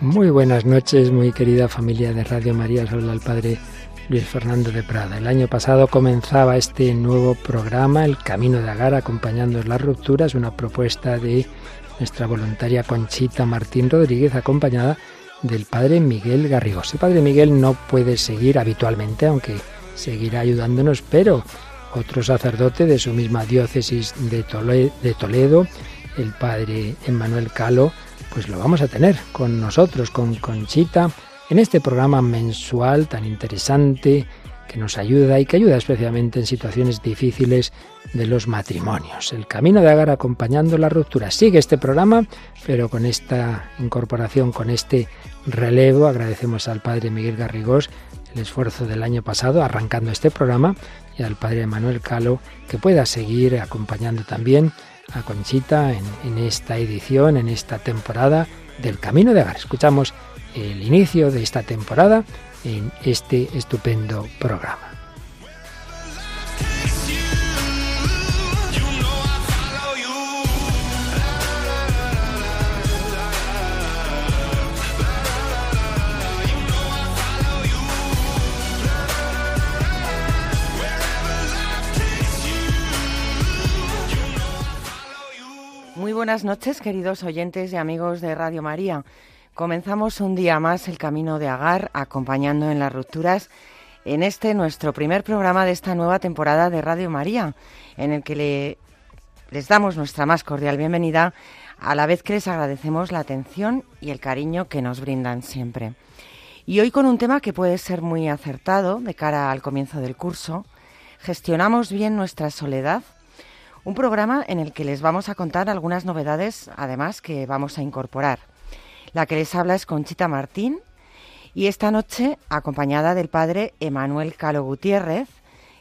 Muy buenas noches, muy querida familia de Radio María. Habla el Padre Luis Fernando de Prada. El año pasado comenzaba este nuevo programa, El Camino de Agar, acompañando las rupturas, una propuesta de nuestra voluntaria Conchita Martín Rodríguez, acompañada del Padre Miguel Garrigos. El Padre Miguel no puede seguir habitualmente, aunque seguirá ayudándonos, pero otro sacerdote de su misma diócesis de Toledo, el Padre Emmanuel Calo, pues lo vamos a tener con nosotros, con Conchita, en este programa mensual tan interesante que nos ayuda y que ayuda especialmente en situaciones difíciles de los matrimonios. El camino de Agar acompañando la ruptura. Sigue este programa, pero con esta incorporación, con este relevo, agradecemos al Padre Miguel Garrigós el esfuerzo del año pasado arrancando este programa y al Padre Manuel Calo que pueda seguir acompañando también a Conchita en, en esta edición, en esta temporada del Camino de Agar. Escuchamos el inicio de esta temporada en este estupendo programa. Muy buenas noches, queridos oyentes y amigos de Radio María. Comenzamos un día más el camino de Agar, acompañando en las rupturas en este nuestro primer programa de esta nueva temporada de Radio María, en el que les damos nuestra más cordial bienvenida, a la vez que les agradecemos la atención y el cariño que nos brindan siempre. Y hoy con un tema que puede ser muy acertado de cara al comienzo del curso, gestionamos bien nuestra soledad un programa en el que les vamos a contar algunas novedades, además, que vamos a incorporar. La que les habla es Conchita Martín y esta noche acompañada del padre Emanuel Calo Gutiérrez,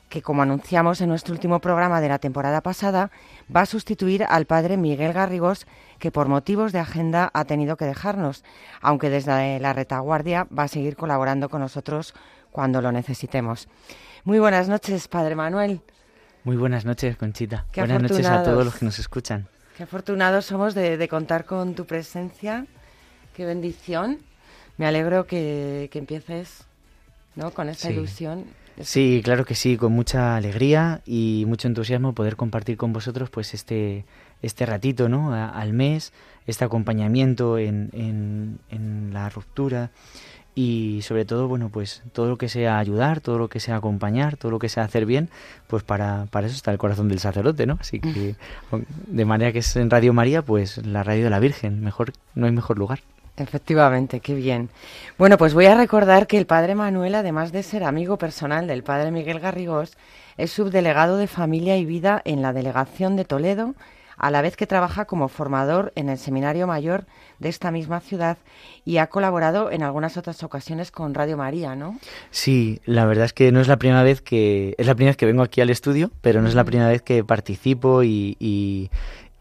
que como anunciamos en nuestro último programa de la temporada pasada, va a sustituir al padre Miguel Garrigós, que por motivos de agenda ha tenido que dejarnos, aunque desde la retaguardia va a seguir colaborando con nosotros cuando lo necesitemos. Muy buenas noches, padre Manuel. Muy buenas noches, Conchita. buenas noches a todos los que nos escuchan. Qué afortunados somos de, contar con tu presencia. Qué bendición. Me alegro que, empieces ¿no? con esta ilusión. Sí, claro que sí, con mucha alegría y mucho entusiasmo poder compartir con vosotros pues este, este ratito ¿no? al mes, este acompañamiento en, en, en la ruptura y sobre todo, bueno, pues todo lo que sea ayudar, todo lo que sea acompañar, todo lo que sea hacer bien, pues para, para eso está el corazón del sacerdote, ¿no? Así que de manera que es en Radio María, pues la radio de la Virgen, mejor no hay mejor lugar. Efectivamente, qué bien. Bueno, pues voy a recordar que el padre Manuel, además de ser amigo personal del padre Miguel Garrigós, es subdelegado de familia y vida en la delegación de Toledo, a la vez que trabaja como formador en el Seminario Mayor de esta misma ciudad y ha colaborado en algunas otras ocasiones con Radio María, ¿no? Sí, la verdad es que no es la primera vez que es la primera vez que vengo aquí al estudio, pero no es la primera vez que participo y, y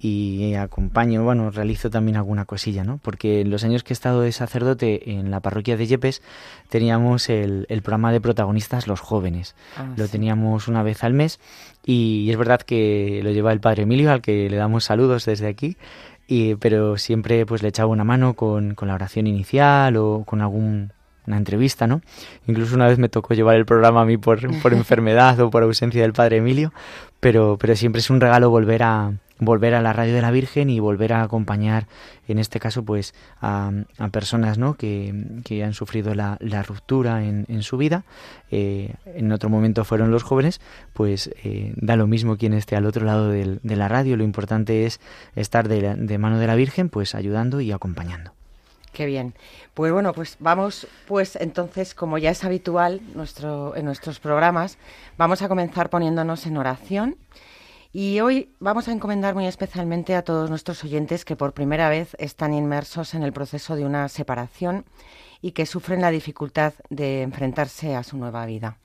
y acompaño, bueno, realizo también alguna cosilla, ¿no? Porque en los años que he estado de sacerdote en la parroquia de Yepes teníamos el, el programa de protagonistas Los Jóvenes. Ah, lo teníamos una vez al mes y es verdad que lo lleva el padre Emilio, al que le damos saludos desde aquí, y, pero siempre pues le echaba una mano con, con la oración inicial o con algún una entrevista, ¿no? Incluso una vez me tocó llevar el programa a mí por, por enfermedad o por ausencia del padre Emilio, pero, pero siempre es un regalo volver a, volver a la radio de la Virgen y volver a acompañar, en este caso, pues a, personas ¿no? que, que han sufrido la, la ruptura en, en, su vida. Eh, en otro momento fueron los jóvenes, pues eh, da lo mismo quien esté al otro lado de la radio. Lo importante es estar de, de mano de la Virgen, pues ayudando y acompañando. Qué bien. Pues bueno, pues vamos, pues entonces, como ya es habitual nuestro, en nuestros programas, vamos a comenzar poniéndonos en oración y hoy vamos a encomendar muy especialmente a todos nuestros oyentes que por primera vez están inmersos en el proceso de una separación y que sufren la dificultad de enfrentarse a su nueva vida.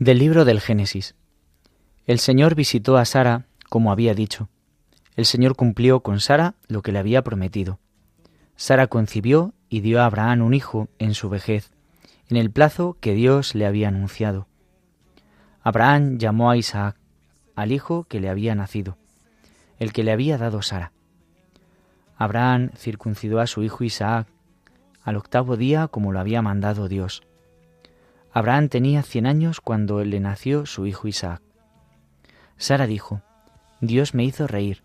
Del libro del Génesis. El Señor visitó a Sara como había dicho. El Señor cumplió con Sara lo que le había prometido. Sara concibió y dio a Abraham un hijo en su vejez, en el plazo que Dios le había anunciado. Abraham llamó a Isaac, al hijo que le había nacido, el que le había dado Sara. Abraham circuncidó a su hijo Isaac al octavo día como lo había mandado Dios. Abraham tenía cien años cuando le nació su hijo Isaac. Sara dijo, Dios me hizo reír,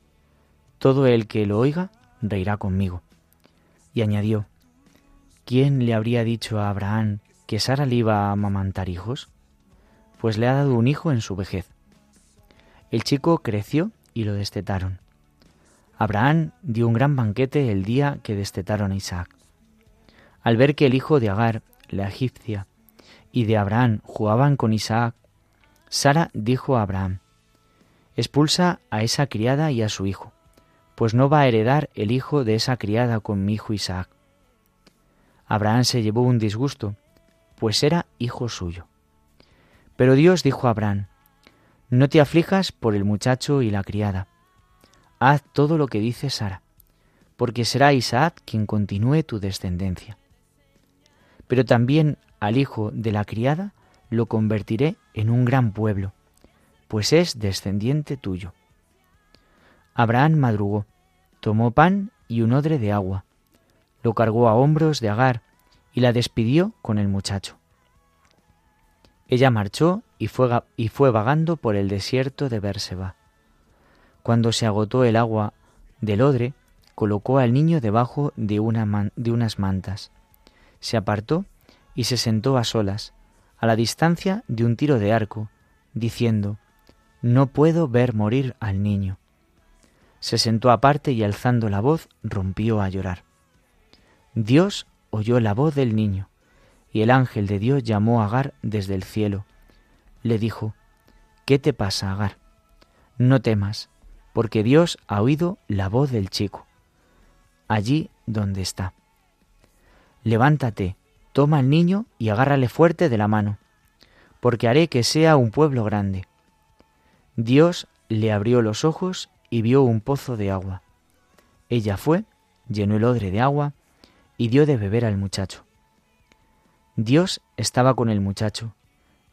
todo el que lo oiga reirá conmigo. Y añadió, ¿quién le habría dicho a Abraham que Sara le iba a amamantar hijos? Pues le ha dado un hijo en su vejez. El chico creció y lo destetaron. Abraham dio un gran banquete el día que destetaron a Isaac. Al ver que el hijo de Agar, la egipcia, y de Abraham jugaban con Isaac, Sara dijo a Abraham, Expulsa a esa criada y a su hijo, pues no va a heredar el hijo de esa criada con mi hijo Isaac. Abraham se llevó un disgusto, pues era hijo suyo. Pero Dios dijo a Abraham, No te aflijas por el muchacho y la criada. Haz todo lo que dice Sara, porque será Isaac quien continúe tu descendencia. Pero también al hijo de la criada lo convertiré en un gran pueblo, pues es descendiente tuyo. Abraham madrugó, tomó pan y un odre de agua, lo cargó a hombros de Agar y la despidió con el muchacho. Ella marchó y fue, y fue vagando por el desierto de Berseba. Cuando se agotó el agua del odre, colocó al niño debajo de, una de unas mantas. Se apartó y se sentó a solas, a la distancia de un tiro de arco, diciendo, No puedo ver morir al niño. Se sentó aparte y alzando la voz rompió a llorar. Dios oyó la voz del niño, y el ángel de Dios llamó a Agar desde el cielo. Le dijo, ¿Qué te pasa, Agar? No temas, porque Dios ha oído la voz del chico, allí donde está. Levántate, Toma al niño y agárrale fuerte de la mano, porque haré que sea un pueblo grande. Dios le abrió los ojos y vio un pozo de agua. Ella fue, llenó el odre de agua y dio de beber al muchacho. Dios estaba con el muchacho,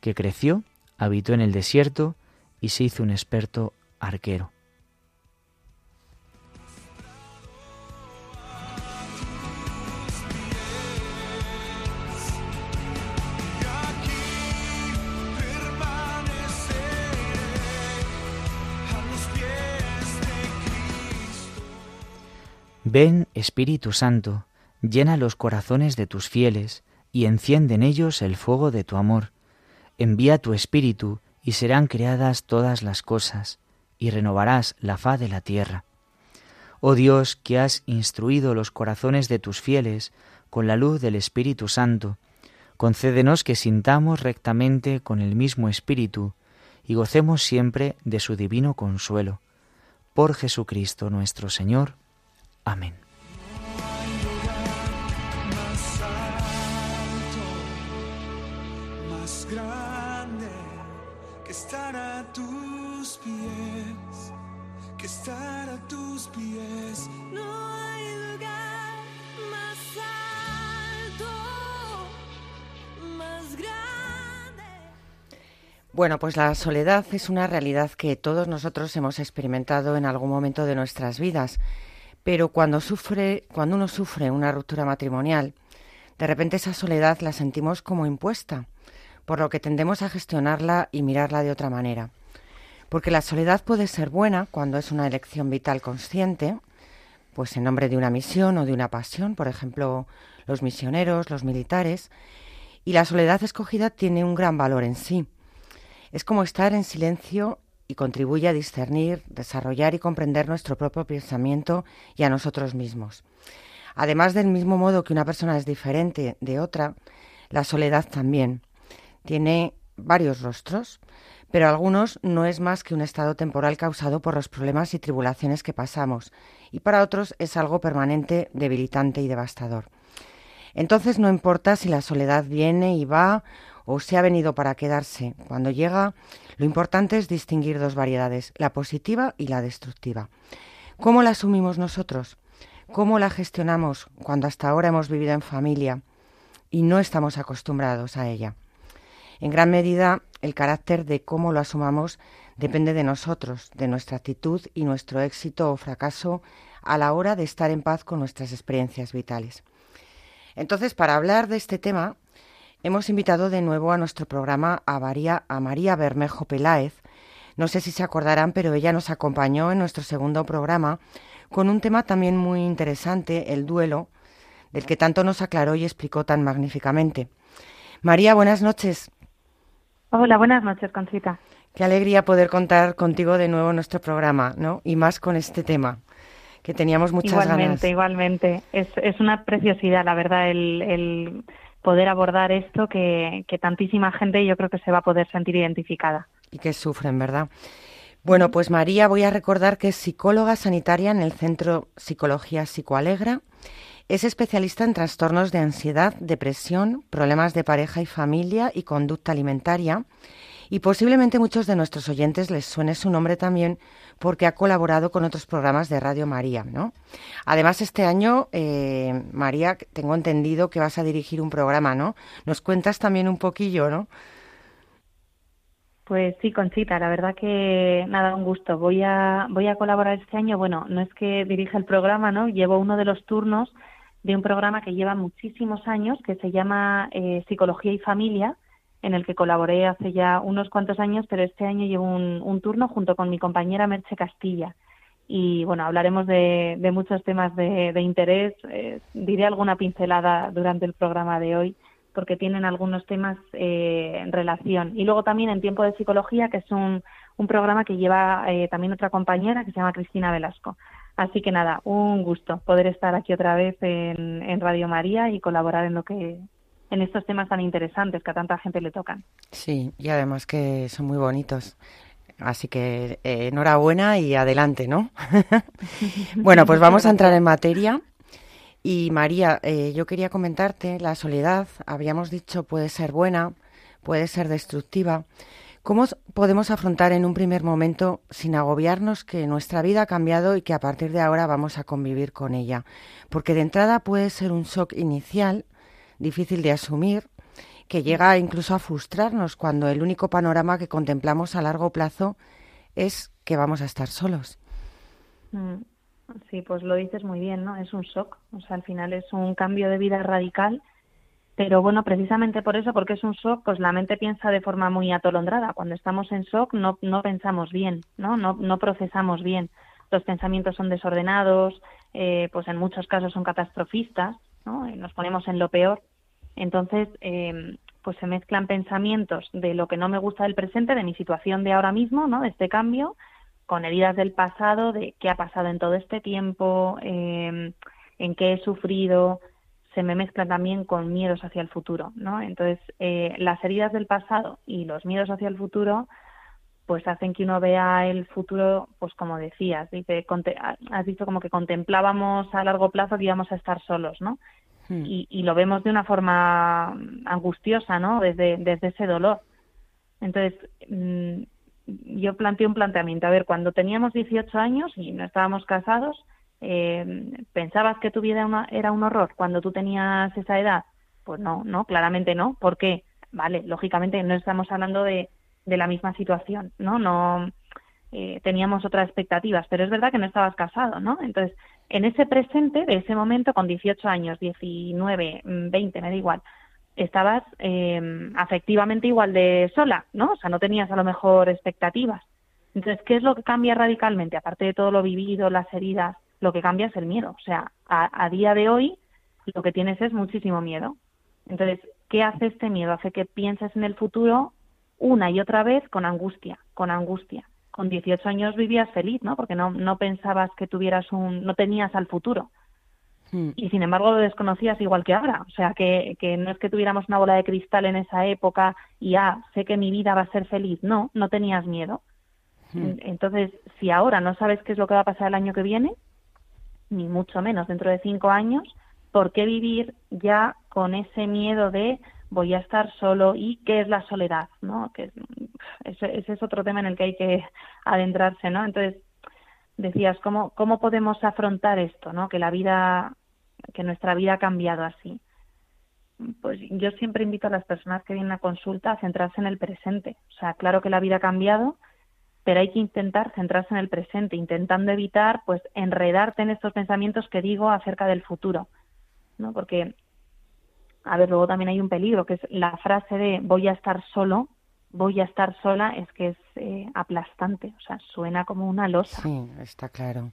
que creció, habitó en el desierto y se hizo un experto arquero. Ven, Espíritu Santo, llena los corazones de tus fieles y enciende en ellos el fuego de tu amor. Envía tu Espíritu y serán creadas todas las cosas, y renovarás la faz de la tierra. Oh Dios, que has instruido los corazones de tus fieles con la luz del Espíritu Santo, concédenos que sintamos rectamente con el mismo Espíritu y gocemos siempre de su divino consuelo. Por Jesucristo nuestro Señor. Amén. Más grande que estar a tus pies, que estar a tus pies. No hay lugar más alto, más grande. Bueno, pues la soledad es una realidad que todos nosotros hemos experimentado en algún momento de nuestras vidas pero cuando sufre, cuando uno sufre una ruptura matrimonial, de repente esa soledad la sentimos como impuesta, por lo que tendemos a gestionarla y mirarla de otra manera. Porque la soledad puede ser buena cuando es una elección vital consciente, pues en nombre de una misión o de una pasión, por ejemplo, los misioneros, los militares, y la soledad escogida tiene un gran valor en sí. Es como estar en silencio y contribuye a discernir, desarrollar y comprender nuestro propio pensamiento y a nosotros mismos. Además, del mismo modo que una persona es diferente de otra, la soledad también tiene varios rostros, pero algunos no es más que un estado temporal causado por los problemas y tribulaciones que pasamos, y para otros es algo permanente, debilitante y devastador. Entonces no importa si la soledad viene y va o se ha venido para quedarse. Cuando llega, lo importante es distinguir dos variedades, la positiva y la destructiva. ¿Cómo la asumimos nosotros? ¿Cómo la gestionamos cuando hasta ahora hemos vivido en familia y no estamos acostumbrados a ella? En gran medida, el carácter de cómo lo asumamos depende de nosotros, de nuestra actitud y nuestro éxito o fracaso a la hora de estar en paz con nuestras experiencias vitales. Entonces, para hablar de este tema, hemos invitado de nuevo a nuestro programa a María, a María Bermejo Peláez. No sé si se acordarán, pero ella nos acompañó en nuestro segundo programa con un tema también muy interesante, el duelo, del que tanto nos aclaró y explicó tan magníficamente. María, buenas noches. Hola, buenas noches, Conchita. Qué alegría poder contar contigo de nuevo en nuestro programa, ¿no? Y más con este tema, que teníamos muchas igualmente, ganas. Igualmente, Es, es una preciosidad, la verdad, el, el poder abordar esto que, que tantísima gente yo creo que se va a poder sentir identificada. Y que sufren, ¿verdad? Bueno, pues María, voy a recordar que es psicóloga sanitaria en el Centro Psicología Psicoalegra. Es especialista en trastornos de ansiedad, depresión, problemas de pareja y familia y conducta alimentaria. Y posiblemente muchos de nuestros oyentes les suene su nombre también porque ha colaborado con otros programas de Radio María, ¿no? Además, este año, eh, María, tengo entendido que vas a dirigir un programa, ¿no? Nos cuentas también un poquillo, ¿no? Pues sí, Conchita, la verdad que nada, un gusto. Voy a, voy a colaborar este año. Bueno, no es que dirija el programa, ¿no? Llevo uno de los turnos de un programa que lleva muchísimos años, que se llama eh, Psicología y Familia, en el que colaboré hace ya unos cuantos años, pero este año llevo un, turno junto con mi compañera Merche Castilla. Y bueno, hablaremos de, muchos temas de, interés. Eh, diré alguna pincelada durante el programa de hoy porque tienen algunos temas eh, en relación. Y luego también en Tiempo de Psicología, que es un, un programa que lleva eh, también otra compañera que se llama Cristina Velasco. Así que nada, un gusto poder estar aquí otra vez en Radio María y colaborar en lo que en estos temas tan interesantes que a tanta gente le tocan. Sí, y además que son muy bonitos. Así que eh, enhorabuena y adelante, ¿no? bueno, pues vamos a entrar en materia. Y María, eh, yo quería comentarte, la soledad, habíamos dicho, puede ser buena, puede ser destructiva. ¿Cómo podemos afrontar en un primer momento, sin agobiarnos, que nuestra vida ha cambiado y que a partir de ahora vamos a convivir con ella? Porque de entrada puede ser un shock inicial, difícil de asumir, que llega incluso a frustrarnos cuando el único panorama que contemplamos a largo plazo es que vamos a estar solos. Mm. Sí, pues lo dices muy bien, ¿no? Es un shock, o sea, al final es un cambio de vida radical, pero bueno, precisamente por eso, porque es un shock, pues la mente piensa de forma muy atolondrada. Cuando estamos en shock no, no pensamos bien, ¿no? ¿no? No procesamos bien. Los pensamientos son desordenados, eh, pues en muchos casos son catastrofistas, ¿no? Nos ponemos en lo peor. Entonces, eh, pues se mezclan pensamientos de lo que no me gusta del presente, de mi situación de ahora mismo, ¿no? De este cambio, con heridas del pasado, de qué ha pasado en todo este tiempo, eh, en qué he sufrido, se me mezcla también con miedos hacia el futuro, ¿no? Entonces, eh, las heridas del pasado y los miedos hacia el futuro, pues hacen que uno vea el futuro, pues como decías, dice, has dicho como que contemplábamos a largo plazo que íbamos a estar solos, ¿no? Hmm. Y, y, lo vemos de una forma angustiosa, ¿no? Desde, desde ese dolor. Entonces, mmm, yo planteé un planteamiento. A ver, cuando teníamos 18 años y no estábamos casados, eh, ¿pensabas que tu vida una, era un horror cuando tú tenías esa edad? Pues no, no, claramente no. ¿Por qué? Vale, lógicamente no estamos hablando de, de la misma situación, ¿no? No eh, teníamos otras expectativas, pero es verdad que no estabas casado, ¿no? Entonces, en ese presente de ese momento, con 18 años, 19, 20, me da igual, estabas eh, afectivamente igual de sola, ¿no? O sea, no tenías a lo mejor expectativas. Entonces, ¿qué es lo que cambia radicalmente? Aparte de todo lo vivido, las heridas, lo que cambia es el miedo. O sea, a, a día de hoy lo que tienes es muchísimo miedo. Entonces, ¿qué hace este miedo? Hace que pienses en el futuro una y otra vez con angustia, con angustia. Con 18 años vivías feliz, ¿no? Porque no, no pensabas que tuvieras un, no tenías al futuro. Hmm. y sin embargo lo desconocías igual que ahora. O sea, que, que no es que tuviéramos una bola de cristal en esa época y ah, sé que mi vida va a ser feliz. No, no tenías miedo. Hmm. Entonces, si ahora no sabes qué es lo que va a pasar el año que viene, ni mucho menos dentro de cinco años, ¿por qué vivir ya con ese miedo de voy a estar solo y qué es la soledad, ¿no? Que es- ese, ese es otro tema en el que hay que adentrarse, ¿no? Entonces, decías, ¿cómo, cómo podemos afrontar esto, ¿no? Que la vida, que nuestra vida ha cambiado así. Pues yo siempre invito a las personas que vienen a consulta a centrarse en el presente. O sea, claro que la vida ha cambiado, pero hay que intentar centrarse en el presente, intentando evitar, pues, enredarte en estos pensamientos que digo acerca del futuro, ¿no? Porque, a ver, luego también hay un peligro, que es la frase de voy a estar solo, voy a estar sola, es que es eh, aplastante, o sea, suena como una losa. Sí, está claro.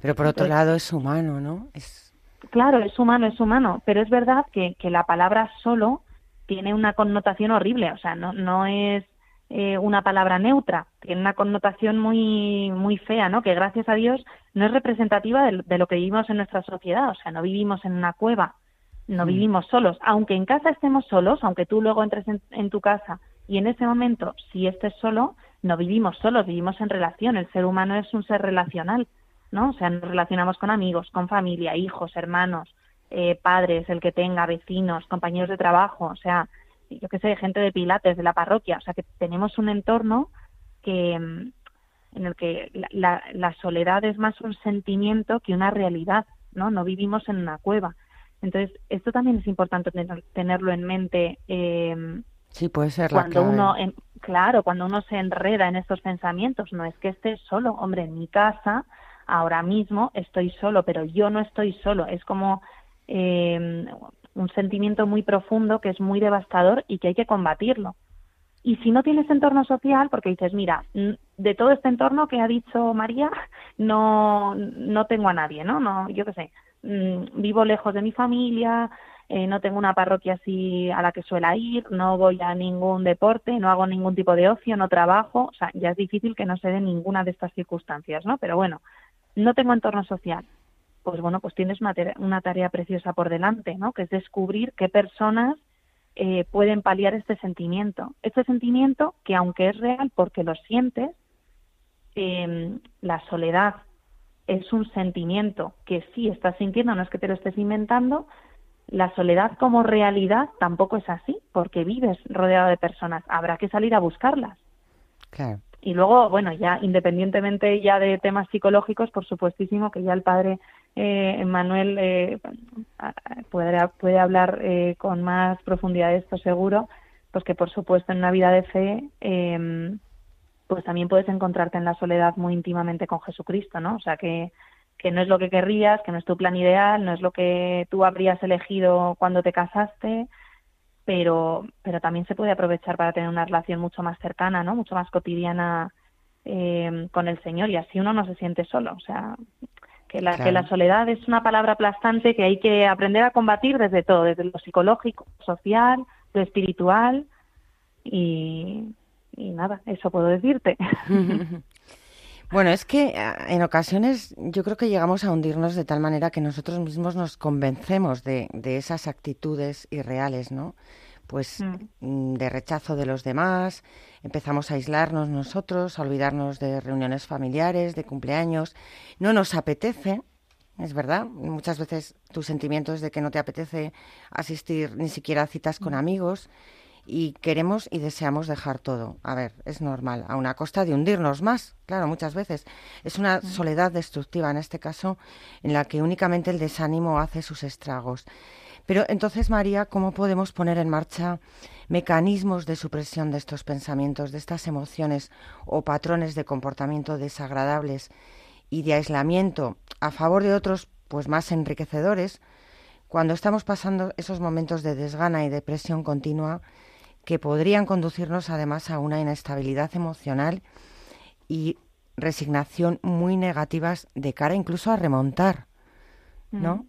Pero por otro Entonces- lado es humano, ¿no? Es Claro, es humano, es humano, pero es verdad que, que la palabra solo tiene una connotación horrible, o sea, no, no es eh, una palabra neutra, tiene una connotación muy, muy fea, ¿no? Que gracias a Dios no es representativa de, de lo que vivimos en nuestra sociedad, o sea, no vivimos en una cueva, no Mm. vivimos solos, aunque en casa estemos solos, aunque tú luego entres en, en tu casa y en ese momento, si estés solo, no vivimos solos, vivimos en relación, el ser humano es un ser relacional. ¿no? O sea, nos relacionamos con amigos, con familia, hijos, hermanos, eh, padres, el que tenga, vecinos, compañeros de trabajo, o sea, yo qué sé, gente de pilates, de la parroquia, o sea, que tenemos un entorno que mm, en el que la, la- la soledad es más un sentimiento que una realidad, ¿no? No vivimos en una cueva. Entonces, esto también es importante tener- tenerlo en mente eh, sí, puede ser la cuando clave. uno, en- claro, cuando uno se enreda en estos pensamientos, no es que esté solo, hombre, en mi casa ahora mismo estoy solo, pero yo no estoy solo, es como eh, un sentimiento muy profundo que es muy devastador y que hay que combatirlo. Y si no tienes entorno social, porque dices, mira, de todo este entorno que ha dicho María, no, no tengo a nadie, ¿no? no yo qué sé, mm, vivo lejos de mi familia, eh, no tengo una parroquia así a la que suela ir, no voy a ningún deporte, no hago ningún tipo de ocio, no trabajo, o sea, ya es difícil que no se dé ninguna de estas circunstancias, ¿no? Pero bueno, no tengo entorno social. Pues bueno, pues tienes una, una tarea preciosa por delante, ¿no? Que es descubrir qué personas eh, pueden paliar este sentimiento. Este sentimiento que aunque es real porque lo sientes, eh, la soledad es un sentimiento que sí estás sintiendo, no es que te lo estés inventando. La soledad como realidad tampoco es así, porque vives rodeado de personas. Habrá que salir a buscarlas. Claro. Y luego, bueno, ya independientemente ya de temas psicológicos, por supuestísimo que ya el padre eh, Manuel eh, puede, puede hablar eh, con más profundidad de esto seguro, pues que por supuesto en una vida de fe, eh, pues también puedes encontrarte en la soledad muy íntimamente con Jesucristo, ¿no? O sea que, que no es lo que querrías, que no es tu plan ideal, no es lo que tú habrías elegido cuando te casaste, pero, pero también se puede aprovechar para tener una relación mucho más cercana, ¿no? Mucho más cotidiana eh, con el Señor y así uno no se siente solo. O sea, que la, Claro. que la soledad es una palabra aplastante que hay que aprender a combatir desde todo, desde lo psicológico, social, lo espiritual y, y nada, eso puedo decirte. Bueno, es que ah, en ocasiones yo creo que llegamos a hundirnos de tal manera que nosotros mismos nos convencemos de, de esas actitudes irreales, ¿no? Pues Mm. mm, de rechazo de los demás, empezamos a aislarnos nosotros, a olvidarnos de reuniones familiares, de cumpleaños. No nos apetece, es verdad, muchas veces tu sentimiento es de que no te apetece asistir ni siquiera a citas con amigos y queremos y deseamos dejar todo. A ver, es normal, a una costa de hundirnos más, claro, muchas veces. Es una soledad destructiva en este caso, en la que únicamente el desánimo hace sus estragos. Pero entonces, María, ¿cómo podemos poner en marcha mecanismos de supresión de estos pensamientos, de estas emociones o patrones de comportamiento desagradables y de aislamiento a favor de otros, pues más enriquecedores, cuando estamos pasando esos momentos de desgana y depresión continua que podrían conducirnos además a una inestabilidad emocional y resignación muy negativas de cara incluso a remontar, ¿no?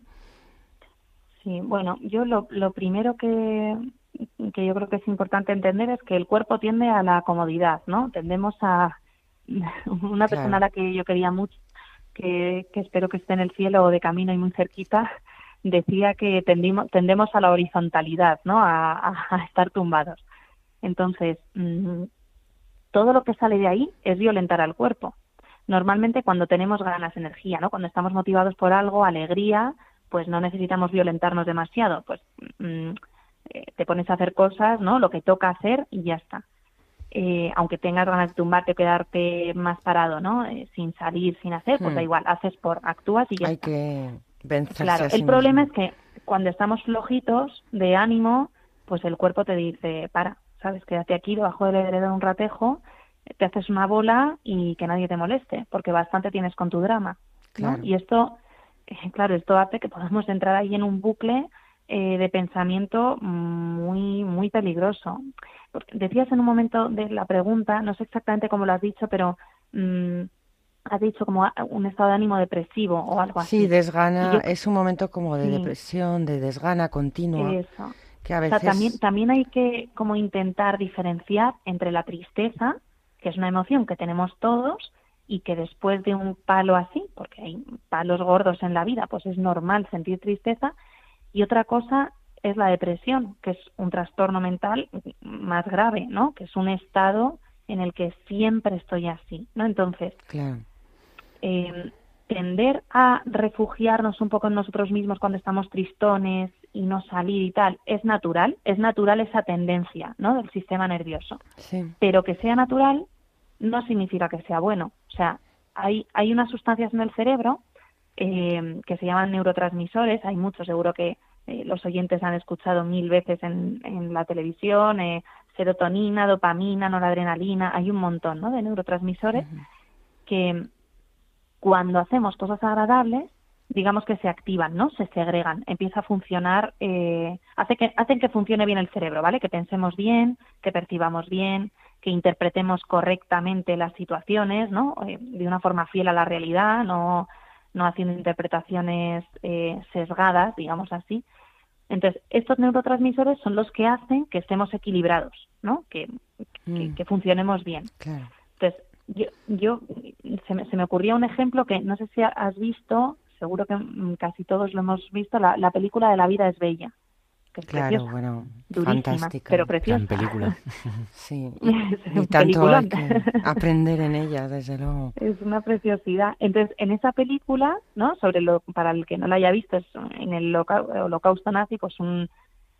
Sí, bueno, yo lo, lo primero que, que yo creo que es importante entender es que el cuerpo tiende a la comodidad, ¿no? Tendemos a una persona Claro. a la que yo quería mucho, que, que espero que esté en el cielo o de camino y muy cerquita, decía que tendimos, tendemos a la horizontalidad, ¿no? A, a- a estar tumbados. Entonces, mm, todo lo que sale de ahí es violentar al cuerpo. Normalmente cuando tenemos ganas, energía, ¿no? Cuando estamos motivados por algo, alegría, pues no necesitamos violentarnos demasiado. Pues mm, eh, te pones a hacer cosas, ¿no? Lo que toca hacer y ya está. Eh, aunque tengas ganas de tumbarte quedarte más parado, ¿no? Eh, sin salir, sin hacer, pues Hmm. da igual, haces por, actúas y ya Hay está. que vencerse Claro, sí el problema es que cuando estamos flojitos de ánimo, pues el cuerpo te dice, para, ¿sabes? Quédate aquí debajo del edredón un ratejo, te haces una bola y que nadie te moleste, porque bastante tienes con tu drama, ¿no? Y esto, eh, claro, esto hace que podamos entrar ahí en un bucle eh, de pensamiento muy, muy peligroso. Porque decías en un momento de la pregunta, no sé exactamente cómo lo has dicho, pero mm, has dicho como un estado de ánimo depresivo o algo así. Sí, desgana, yo- es un momento como de Sí. depresión, de desgana continua, Eso. que a O sea, veces... también, también hay que como intentar diferenciar entre la tristeza, que es una emoción que tenemos todos y que después de un palo así, porque hay palos gordos en la vida, pues es normal sentir tristeza, y otra cosa es la depresión, que es un trastorno mental más grave, ¿no? Que es un estado en el que siempre estoy así, ¿no? Entonces, Claro, eh, tender a refugiarnos un poco en nosotros mismos cuando estamos tristones y no salir y tal, es natural, es natural esa tendencia ¿no? del sistema nervioso. sí, Pero que sea natural no significa que sea bueno. O sea, hay, hay unas sustancias en el cerebro eh, que se llaman neurotransmisores, hay muchos, seguro que eh, los oyentes han escuchado mil veces en, en la televisión, eh, serotonina, dopamina, noradrenalina, hay un montón ¿no? de neurotransmisores que cuando hacemos cosas agradables, digamos que se activan, ¿no? Se segregan, empieza a funcionar, eh, hace que, hacen que funcione bien el cerebro, ¿vale? Que pensemos bien, que percibamos bien, que interpretemos correctamente las situaciones, ¿no? Eh, de una forma fiel a la realidad, no, no haciendo interpretaciones eh, sesgadas, digamos así. Entonces, estos neurotransmisores son los que hacen que estemos equilibrados, ¿no? Que, que, Mm. que funcionemos bien. claro. Entonces, yo, yo se, me, se me ocurría un ejemplo que no sé si has visto, seguro que mm, casi todos lo hemos visto, la, la película de La vida es bella. Que es Claro, preciosa, bueno, durísima, fantástica. pero preciosa. Gran película. Sí, y tanto hay que aprender en ella, desde luego. Es una preciosidad. Entonces, en esa película, ¿no? Sobre lo, para el que no la haya visto, es en el loca- holocausto nazi, pues un,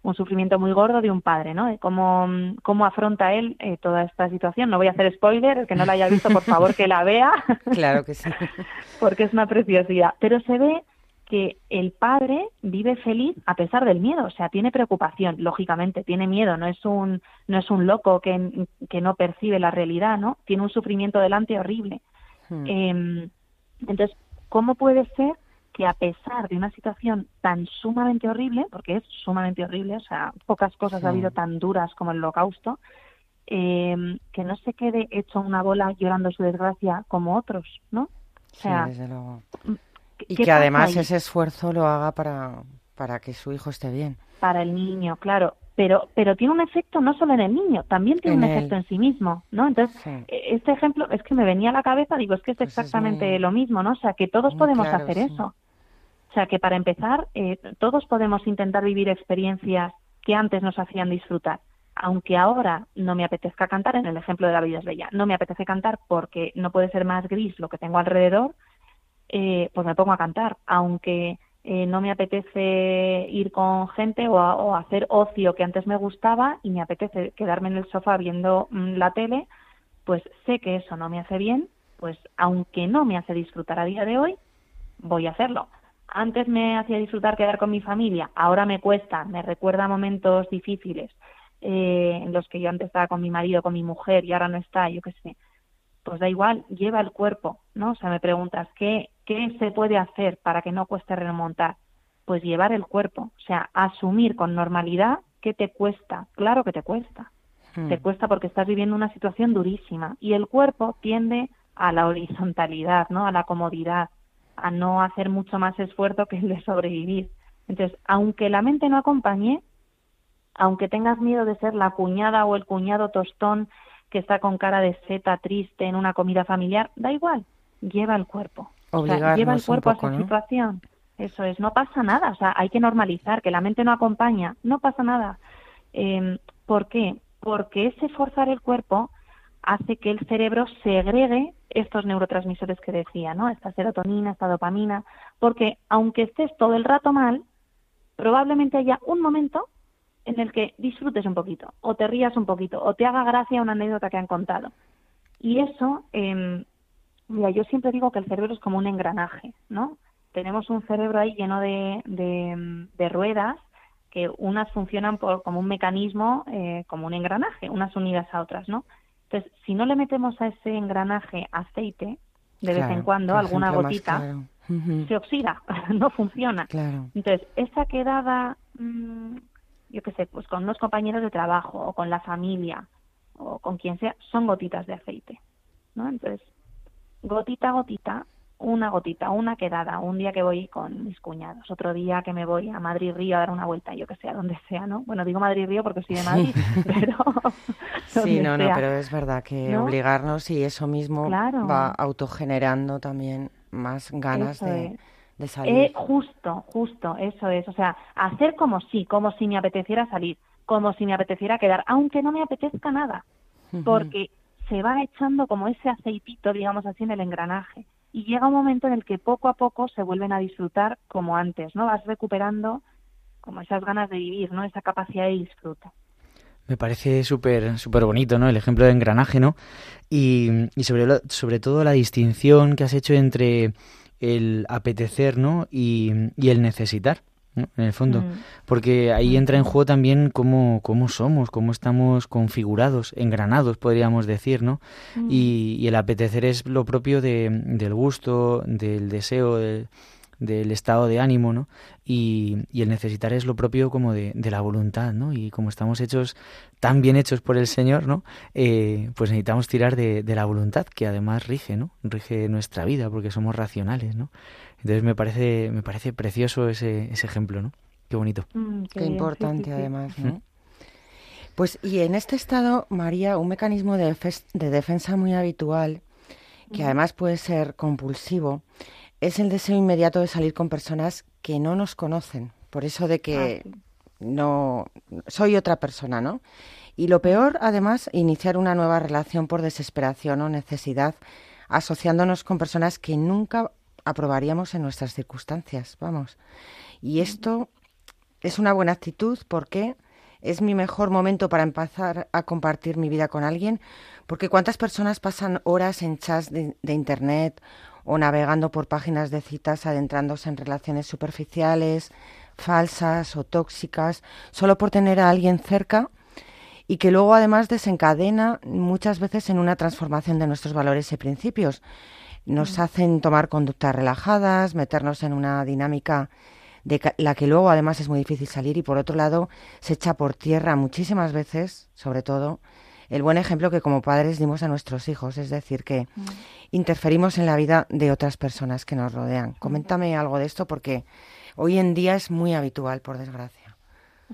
un sufrimiento muy gordo de un padre, ¿no? De cómo, mm, cómo afronta él eh, toda esta situación. No voy a hacer spoiler, el que no la haya visto, por favor, que la vea. Claro que sí. porque es una preciosidad. Pero se ve que el padre vive feliz a pesar del miedo, o sea, tiene preocupación, lógicamente, tiene miedo, no es un, no es un loco que, que no percibe la realidad, ¿no? Tiene un sufrimiento delante horrible. Eh, entonces, ¿cómo puede ser que a pesar de una situación tan sumamente horrible, porque es sumamente horrible, o sea, pocas cosas Sí. ha habido tan duras como el holocausto, eh, que no se quede hecho una bola llorando su desgracia como otros, ¿no? O Sí, desde luego. ¿qué- Y que además ahí? ese esfuerzo lo haga para, para que su hijo esté bien. para el niño, claro, pero pero tiene un efecto no solo en el niño, también tiene En un él. efecto en sí mismo, ¿no? Entonces, Sí. e- este ejemplo es que me venía a la cabeza, digo, es que es Pues es exactamente muy- lo mismo, ¿no? O sea, que todos muy podemos claro, hacer sí. eso. O sea, que para empezar, eh, todos podemos intentar vivir experiencias que antes nos hacían disfrutar. Aunque ahora no me apetezca cantar, en el ejemplo de la vida es bella, no me apetece cantar porque no puede ser más gris lo que tengo alrededor, eh, pues me pongo a cantar. Aunque eh, no me apetece ir con gente o, a- o hacer ocio que antes me gustaba y me apetece quedarme en el sofá viendo mm, la tele, pues sé que eso no me hace bien, pues aunque no me hace disfrutar a día de hoy, voy a hacerlo. Antes me hacía disfrutar quedar con mi familia, ahora me cuesta, me recuerda momentos difíciles eh, en los que yo antes estaba con mi marido, con mi mujer y ahora no está, yo qué sé. Pues da igual, lleva el cuerpo, ¿no? O sea, me preguntas, ¿qué, ¿qué se puede hacer para que no cueste remontar? Pues llevar el cuerpo, o sea, asumir con normalidad que te cuesta, claro que te cuesta Mm. te cuesta porque estás viviendo una situación durísima y el cuerpo tiende a la horizontalidad, ¿no? A la comodidad, a no hacer mucho más esfuerzo que el de sobrevivir. Entonces, aunque la mente no acompañe, aunque tengas miedo de ser la cuñada o el cuñado tostón que está con cara de seta triste en una comida familiar, da igual, lleva el cuerpo. O sea, lleva el cuerpo poco, a esa ¿no? situación. Eso es, no pasa nada, o sea, hay que normalizar que la mente no acompaña, no pasa nada. Eh, ¿Por qué? Porque ese forzar el cuerpo hace que el cerebro segregue estos neurotransmisores que decía, ¿no? Esta serotonina, esta dopamina, porque aunque estés todo el rato mal, probablemente haya un momento en el que disfrutes un poquito, o te rías un poquito, o te haga gracia una anécdota que han contado. Y eso, eh, mira, yo siempre digo que el cerebro es como un engranaje, ¿no? Tenemos un cerebro ahí lleno de, de, de ruedas que unas funcionan por, como un mecanismo, eh, como un engranaje, unas unidas a otras, ¿no? Entonces, si no le metemos a ese engranaje aceite, de vez en cuando, alguna gotita, se oxida, no funciona. Entonces, esa quedada, mmm, yo qué sé, pues con unos compañeros de trabajo o con la familia o con quien sea, son gotitas de aceite, ¿no? Entonces, gotita a gotita, una gotita, una quedada, un día que voy con mis cuñados, otro día que me voy a Madrid Río a dar una vuelta, yo que sé, a donde sea, ¿no? Bueno, digo Madrid Río porque soy de Madrid, pero Sí, no, no, pero es verdad que obligarnos y eso mismo va autogenerando también más ganas de, salir. Eh, justo, justo, eso es, o sea, hacer como si, como si me apeteciera salir, como si me apeteciera quedar, aunque no me apetezca nada, porque se va echando como ese aceitito, digamos así, en el engranaje y llega un momento en el que poco a poco se vuelven a disfrutar como antes, ¿no? Vas recuperando como esas ganas de vivir, ¿no? Esa capacidad de disfrutar. Me parece súper súper bonito, ¿no? El ejemplo de engranaje, ¿no? Y, y sobre, sobre todo la distinción que has hecho entre el apetecer, ¿no? Y, y el necesitar en el fondo, mm. porque ahí entra en juego también cómo, cómo somos, cómo estamos configurados, engranados, podríamos decir, ¿no? Mm. Y, el apetecer es lo propio de, del gusto, del deseo, del estado de ánimo, ¿no? Y, y, el necesitar es lo propio como de, de, la voluntad, ¿no? Y como estamos hechos, tan bien hechos por el Señor, ¿no? Eh, pues necesitamos tirar de, de la voluntad, que además rige, ¿no? Rige nuestra vida, porque somos racionales, ¿no? Entonces me parece, me parece precioso ese, ese ejemplo, ¿no? Qué bonito. Mm, qué, importante además, ¿no? Pues y en este estado, María, un mecanismo de, de defensa muy habitual, que además puede ser compulsivo, es el deseo inmediato de salir con personas que no nos conocen. Por eso de que ah, no soy otra persona, ¿no? Y lo peor, además, iniciar una nueva relación por desesperación o necesidad, asociándonos con personas que nunca aprobaríamos en nuestras circunstancias, vamos. Y esto es una buena actitud porque es mi mejor momento para empezar a compartir mi vida con alguien, porque cuántas personas pasan horas en chats de, internet o navegando por páginas de citas adentrándose en relaciones superficiales, falsas o tóxicas, solo por tener a alguien cerca y que luego además desencadena muchas veces en una transformación de nuestros valores y principios nos hacen tomar conductas relajadas, meternos en una dinámica de la que luego además es muy difícil salir y por otro lado se echa por tierra muchísimas veces, sobre todo, el buen ejemplo que como padres dimos a nuestros hijos, es decir, que mm. interferimos en la vida de otras personas que nos rodean. Coméntame algo de esto porque hoy en día es muy habitual, por desgracia.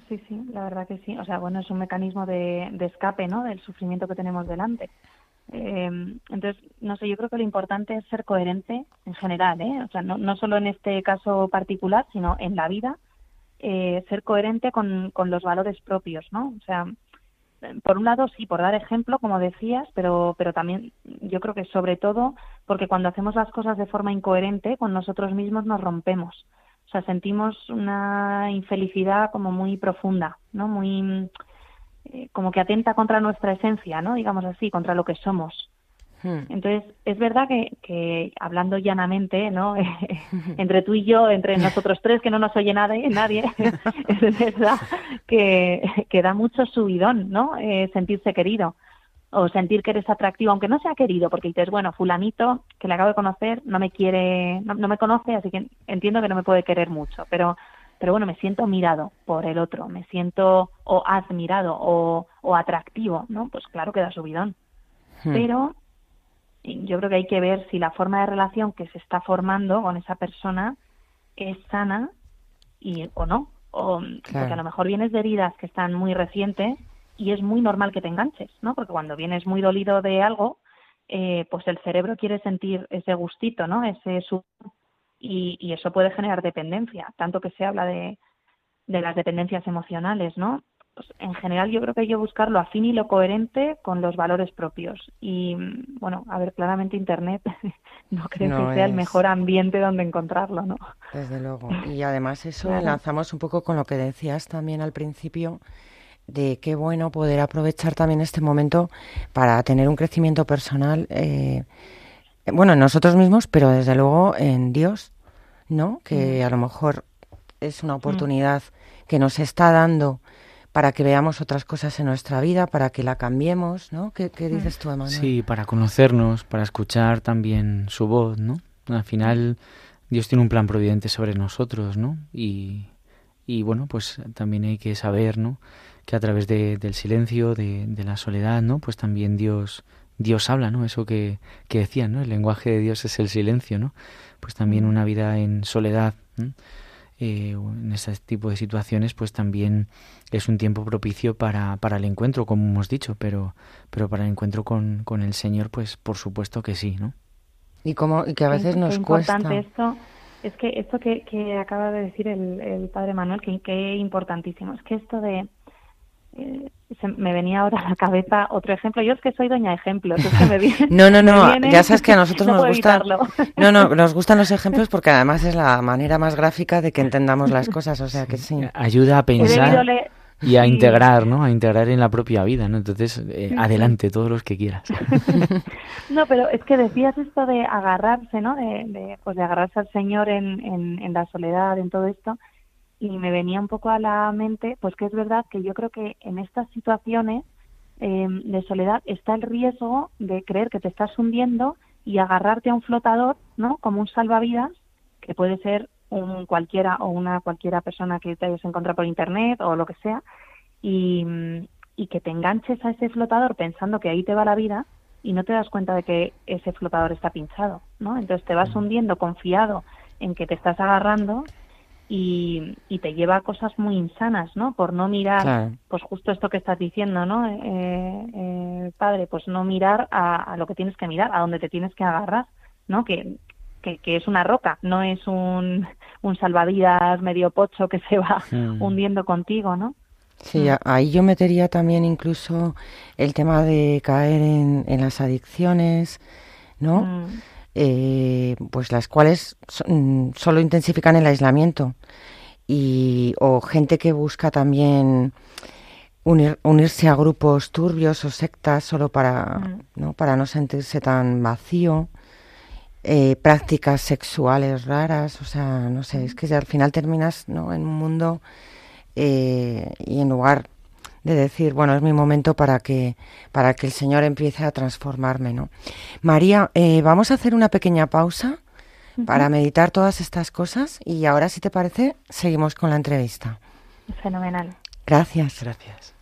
Sí, sí, la verdad que sí. O sea, bueno, es un mecanismo de, de escape, ¿no? Del sufrimiento que tenemos delante. Eh, entonces, no sé, yo creo que lo importante es ser coherente en general, ¿eh? o sea, no, no solo en este caso particular, sino en la vida, eh, ser coherente con, con los valores propios, ¿no? O sea, por un lado sí, por dar ejemplo, como decías, pero, pero también yo creo que sobre todo porque cuando hacemos las cosas de forma incoherente con nosotros mismos nos rompemos. O sea, sentimos una infelicidad como muy profunda, ¿no? Muy eh, como que atenta contra nuestra esencia, ¿no? Digamos así, contra lo que somos. Hmm. Entonces, es verdad que, que hablando llanamente, ¿no? entre tú y yo, entre nosotros tres, que no nos oye nadie, nadie es verdad que, que da mucho subidón, ¿no? Eh, sentirse querido o sentir que eres atractivo, aunque no sea querido, porque dices, bueno, fulanito, que le acabo de conocer, no me quiere, no me conoce, así que entiendo que no me puede querer mucho, pero pero bueno, me siento mirado por el otro, me siento o admirado o, o atractivo, ¿no? Pues claro que da subidón. Hmm. Pero yo creo que hay que ver si la forma de relación que se está formando con esa persona es sana y o no. O, Porque a lo mejor vienes de heridas que están muy recientes y es muy normal que te enganches, ¿no? Porque cuando vienes muy dolido de algo, eh, pues el cerebro quiere sentir ese gustito, ¿no? Ese y, eso puede generar dependencia, tanto que se habla de, de las dependencias emocionales, ¿no? pues, en general yo creo que hay que buscar lo afín y lo coherente con los valores propios. Y bueno, a ver, claramente Internet no creo No que sea el mejor ambiente donde encontrarlo, ¿no? Desde luego. Y además eso Claro. enlazamos un poco con lo que decías también al principio, de qué bueno poder aprovechar también este momento para tener un crecimiento personal, eh, bueno, en nosotros mismos, pero desde luego en Dios, ¿no? Que a lo mejor es una oportunidad que nos está dando para que veamos otras cosas en nuestra vida, para que la cambiemos, ¿no? ¿Qué, qué dices tú, Emanuel? Sí, para conocernos, para escuchar también su voz, ¿no? Al final Dios tiene un plan providente sobre nosotros, ¿no? Y, y bueno, pues también hay que saber, ¿no? Que a través de- del silencio, de, de la soledad, ¿no? Pues también Dios Dios habla, ¿no? Eso que, que decían, ¿no? El lenguaje de Dios es el silencio, ¿no? Pues también una vida en soledad, ¿no? eh, en este tipo de situaciones, pues también es un tiempo propicio para, para el encuentro, como hemos dicho, pero, pero para el encuentro con, con el Señor, pues por supuesto que sí, ¿no? Y, como, y que a veces nos cuesta. importante esto es que esto que, que acaba de decir el, el padre Manuel que, que importantísimo es que esto de eh, se me venía ahora a la cabeza otro ejemplo yo es que soy doña ejemplos es que me viene- No, no, me no, viene- ya sabes que a nosotros no nos evitarlo. No, no, nos gustan los ejemplos porque además es la manera más gráfica de que entendamos las cosas, o sea que sí. Ayuda a pensar y a sí. integrar, ¿no? A integrar en la propia vida, ¿no? Entonces, eh, adelante, todos los que quieras. No, pero es que decías esto de agarrarse, ¿no? De, de, pues de agarrarse al Señor en, en, en la soledad, en todo esto, y me venía un poco a la mente, pues que es verdad que yo creo que en estas situaciones eh, de soledad está el riesgo de creer que te estás hundiendo y agarrarte a un flotador, ¿no? Como un salvavidas, que puede ser un cualquiera o una cualquiera persona que te hayas encontrado por internet o lo que sea, y, y que te enganches a ese flotador pensando que ahí te va la vida y no te das cuenta de que ese flotador está pinchado, ¿no? Entonces te vas hundiendo confiado en que te estás agarrando y, y te lleva a cosas muy insanas, ¿no? Por no mirar, Claro. pues justo esto que estás diciendo, ¿no? Eh, eh, padre, pues no mirar a, a lo que tienes que mirar, a donde te tienes que agarrar, ¿no? Que, que, que es una roca, no es un, un salvavidas medio pocho que se va Mm. hundiendo contigo, ¿no? Sí, ahí yo metería también incluso el tema de caer en, en las adicciones, ¿no? Mm. Eh, pues las cuales mm, solo intensifican el aislamiento. Y o gente que busca también unir- unirse a grupos turbios o sectas solo para Mm. no para no sentirse tan vacío. Eh, prácticas sexuales raras o sea no sé es que al final terminas no en un mundo eh, y en lugar de decir bueno es mi momento para que para que el Señor empiece a transformarme no María eh, vamos a hacer una pequeña pausa para meditar todas estas cosas y ahora si te parece seguimos con la entrevista Fenomenal. gracias Gracias.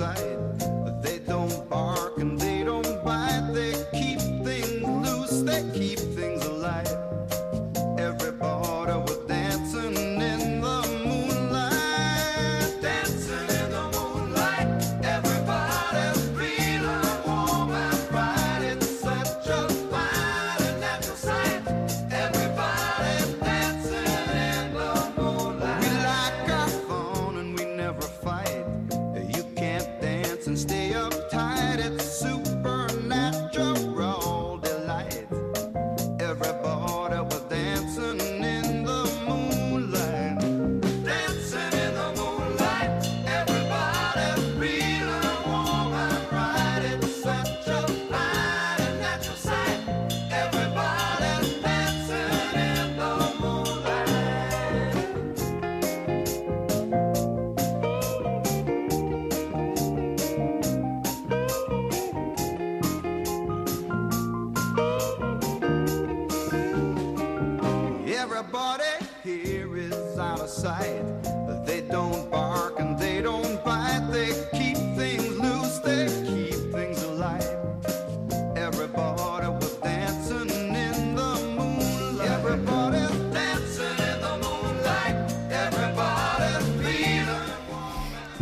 outside.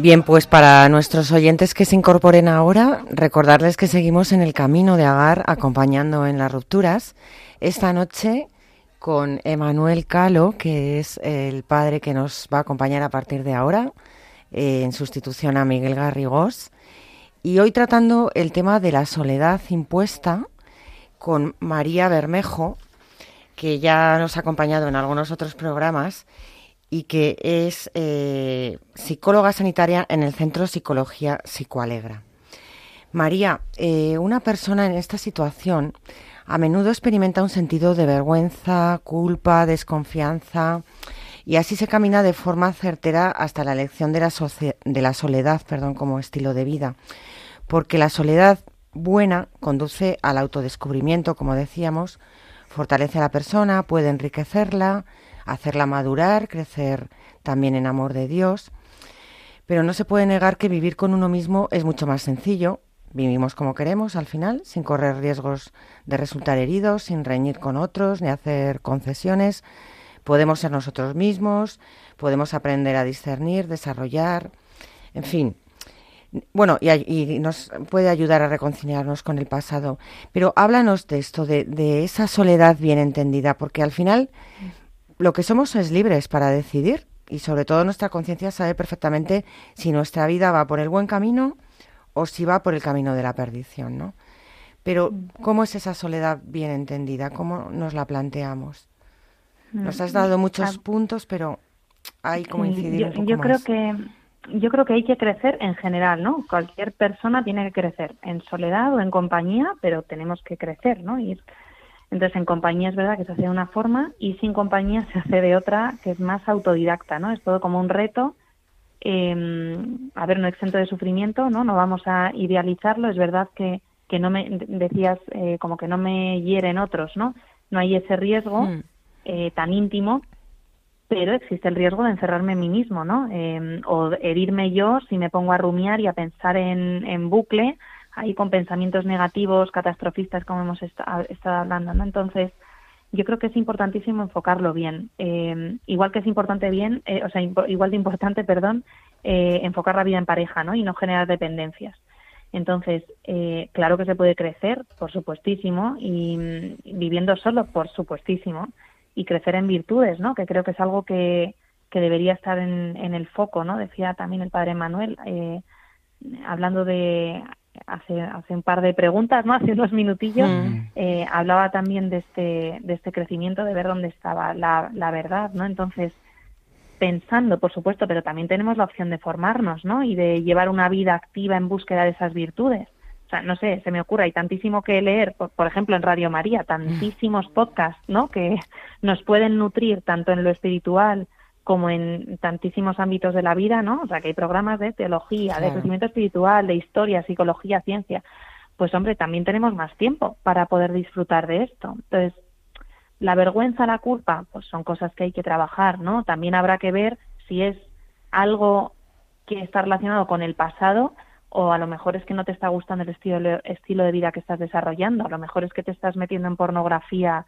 Bien, pues para nuestros oyentes que se incorporen ahora, recordarles que seguimos en el camino de Agar acompañando en las rupturas. Esta noche con Emanuel Calo, que es el padre que nos va a acompañar a partir de ahora, eh, en sustitución a Miguel Garrigós. Y hoy tratando el tema de la soledad impuesta con María Bermejo, que ya nos ha acompañado en algunos otros programas y que es eh, psicóloga sanitaria en el Centro Psicología Psicoalegra. María, eh, una persona en esta situación a menudo experimenta un sentido de vergüenza, culpa, desconfianza y así se camina de forma certera hasta la elección de la, de la soledad perdón, como estilo de vida. Porque la soledad buena conduce al autodescubrimiento, como decíamos, fortalece a la persona, puede enriquecerla, hacerla madurar, crecer también en amor de Dios. Pero no se puede negar que vivir con uno mismo es mucho más sencillo. Vivimos como queremos al final, sin correr riesgos de resultar heridos, sin reñir con otros, ni hacer concesiones. Podemos ser nosotros mismos, podemos aprender a discernir, desarrollar, en fin. Bueno, y, nos puede ayudar a reconciliarnos con el pasado. Pero háblanos de esto, de, de esa soledad bien entendida, porque al final lo que somos es libres para decidir y sobre todo nuestra conciencia sabe perfectamente si nuestra vida va por el buen camino o si va por el camino de la perdición, ¿no? Pero ¿cómo es esa soledad bien entendida? ¿Cómo nos la planteamos? Nos has dado muchos Ah, puntos, pero hay como sí, incidir yo, un poco yo creo más. que yo creo que hay que crecer en general, ¿no? Cualquier persona tiene que crecer en soledad o en compañía, pero tenemos que crecer, ¿no? Ir entonces, en compañía es verdad que se hace de una forma y sin compañía se hace de otra que es más autodidacta, ¿no? Es todo como un reto. eh, a ver, no exento de sufrimiento, ¿no? No vamos a idealizarlo. Es verdad que, que no me decías eh, como que no me hieren otros, ¿no? No hay ese riesgo Mm. eh, tan íntimo, pero existe el riesgo de encerrarme en mí mismo, ¿no? Eh, o herirme yo si me pongo a rumiar y a pensar en, en bucle, ahí con pensamientos negativos, catastrofistas, como hemos esta- estado hablando, ¿no? Entonces, yo creo que es importantísimo enfocarlo bien. Eh, igual que es importante bien, eh, o sea, igual de importante, perdón, eh, enfocar la vida en pareja, ¿no? Y no generar dependencias. Entonces, eh, claro que se puede crecer, por supuestísimo, y mm, viviendo solo, por supuestísimo, y crecer en virtudes, ¿no? Que creo que es algo que, que debería estar en, en el foco, ¿no? Decía también el padre Manuel, eh, hablando de hace, hace un par de preguntas, ¿no? Hace unos minutillos, Mm. eh, hablaba también de este, de este crecimiento, de ver dónde estaba la, la verdad, ¿no? Entonces, pensando, por supuesto, pero también tenemos la opción de formarnos, ¿no? Y de llevar una vida activa en búsqueda de esas virtudes. O sea, no sé, se me ocurre, hay tantísimo que leer, por, por ejemplo, en Radio María, tantísimos podcasts, ¿no? Que nos pueden nutrir tanto en lo espiritual como en tantísimos ámbitos de la vida, ¿no? O sea, que hay programas de teología, de crecimiento espiritual, de historia, psicología, ciencia. Pues hombre, también tenemos más tiempo para poder disfrutar de esto. Entonces, la vergüenza, la culpa, pues son cosas que hay que trabajar, ¿no? También habrá que ver si es algo que está relacionado con el pasado o a lo mejor es que no te está gustando el estilo, estilo de vida que estás desarrollando, a lo mejor es que te estás metiendo en pornografía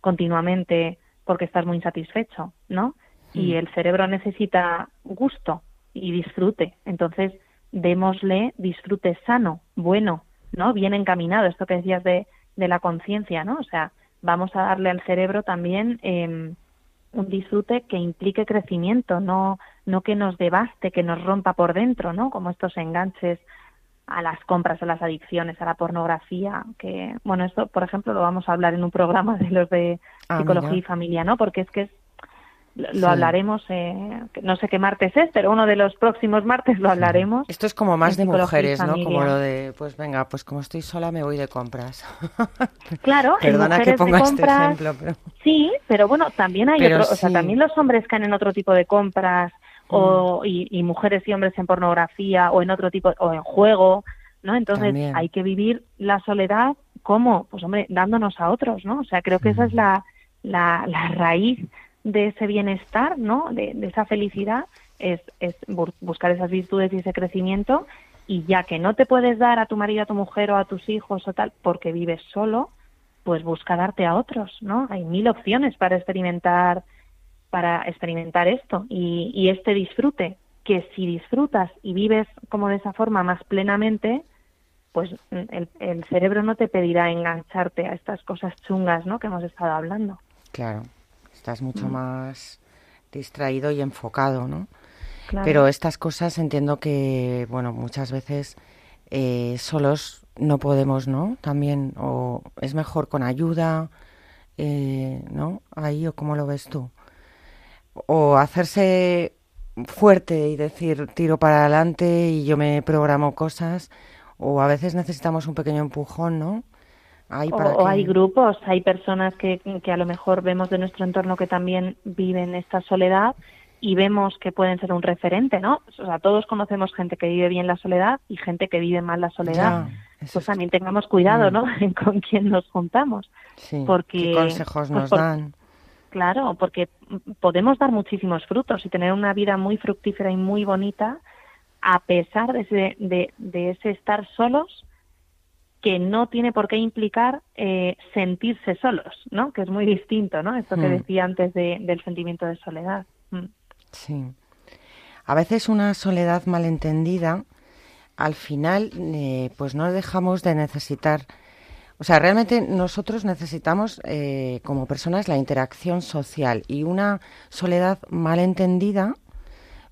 continuamente porque estás muy insatisfecho, ¿no? Y el cerebro necesita gusto y disfrute. Entonces, démosle disfrute sano, bueno, ¿no? Bien encaminado, esto que decías de, de la conciencia, ¿no? O sea, vamos a darle al cerebro también eh, un disfrute que implique crecimiento, no, no que nos devaste, que nos rompa por dentro, ¿no? Como estos enganches a las compras, a las adicciones, a la pornografía, que, bueno, esto, por ejemplo, lo vamos a hablar en un programa de los de Ah, psicología mira. y familia, ¿no? Porque es que es, lo Sí. hablaremos, eh, no sé qué martes es, pero uno de los próximos martes lo hablaremos. Esto es como más de mujeres, ¿no? Como lo de, pues venga, pues como estoy sola me voy de compras. Claro, Perdona que ponga este ejemplo, pero... Sí, pero bueno, también hay Pero otro, o sea, también los hombres caen en otro tipo de compras o Mm. y, y mujeres y hombres en pornografía o en otro tipo o en juego, ¿no? Entonces También. hay que vivir la soledad como, pues hombre, dándonos a otros, ¿no? O sea, creo que esa Mm. es la, la, la raíz de ese bienestar, ¿no? De, esa felicidad, es, es buscar esas virtudes y ese crecimiento. Y ya que no te puedes dar a tu marido, a tu mujer o a tus hijos o tal, porque vives solo, pues busca darte a otros, ¿no? Hay mil opciones para experimentar, para experimentar esto y, y este disfrute, que si disfrutas y vives como de esa forma más plenamente, pues el, el cerebro no te pedirá engancharte a estas cosas chungas, ¿no? Que hemos estado hablando. Claro, estás mucho más distraído y enfocado, ¿no? Claro. Pero estas cosas entiendo que, bueno, muchas veces eh, solos no podemos, ¿no? También, o es mejor con ayuda, eh, ¿no? Ahí, o cómo lo ves tú. O hacerse fuerte y decir tiro para adelante y yo me programo cosas, o a veces necesitamos un pequeño empujón, ¿no? O, para o que- hay grupos, hay personas que, que a lo mejor vemos de nuestro entorno que también viven esta soledad y vemos que pueden ser un referente, ¿no? O sea, todos conocemos gente que vive bien la soledad y gente que vive mal la soledad. Ya, pues es- también tengamos cuidado, Mm. ¿no? con quién nos juntamos. sí, porque, ¿Qué consejos pues nos por- dan? Claro, porque podemos dar muchísimos frutos y tener una vida muy fructífera y muy bonita a pesar de ese, de, de ese estar solos que no tiene por qué implicar eh, sentirse solos, ¿no? Que es muy distinto, ¿no? Esto que Mm. decía antes de- del sentimiento de soledad. Mm. Sí. A veces una soledad malentendida, al final, eh, pues no dejamos de necesitar. O sea, realmente nosotros necesitamos, eh, como personas, la interacción social y una soledad malentendida,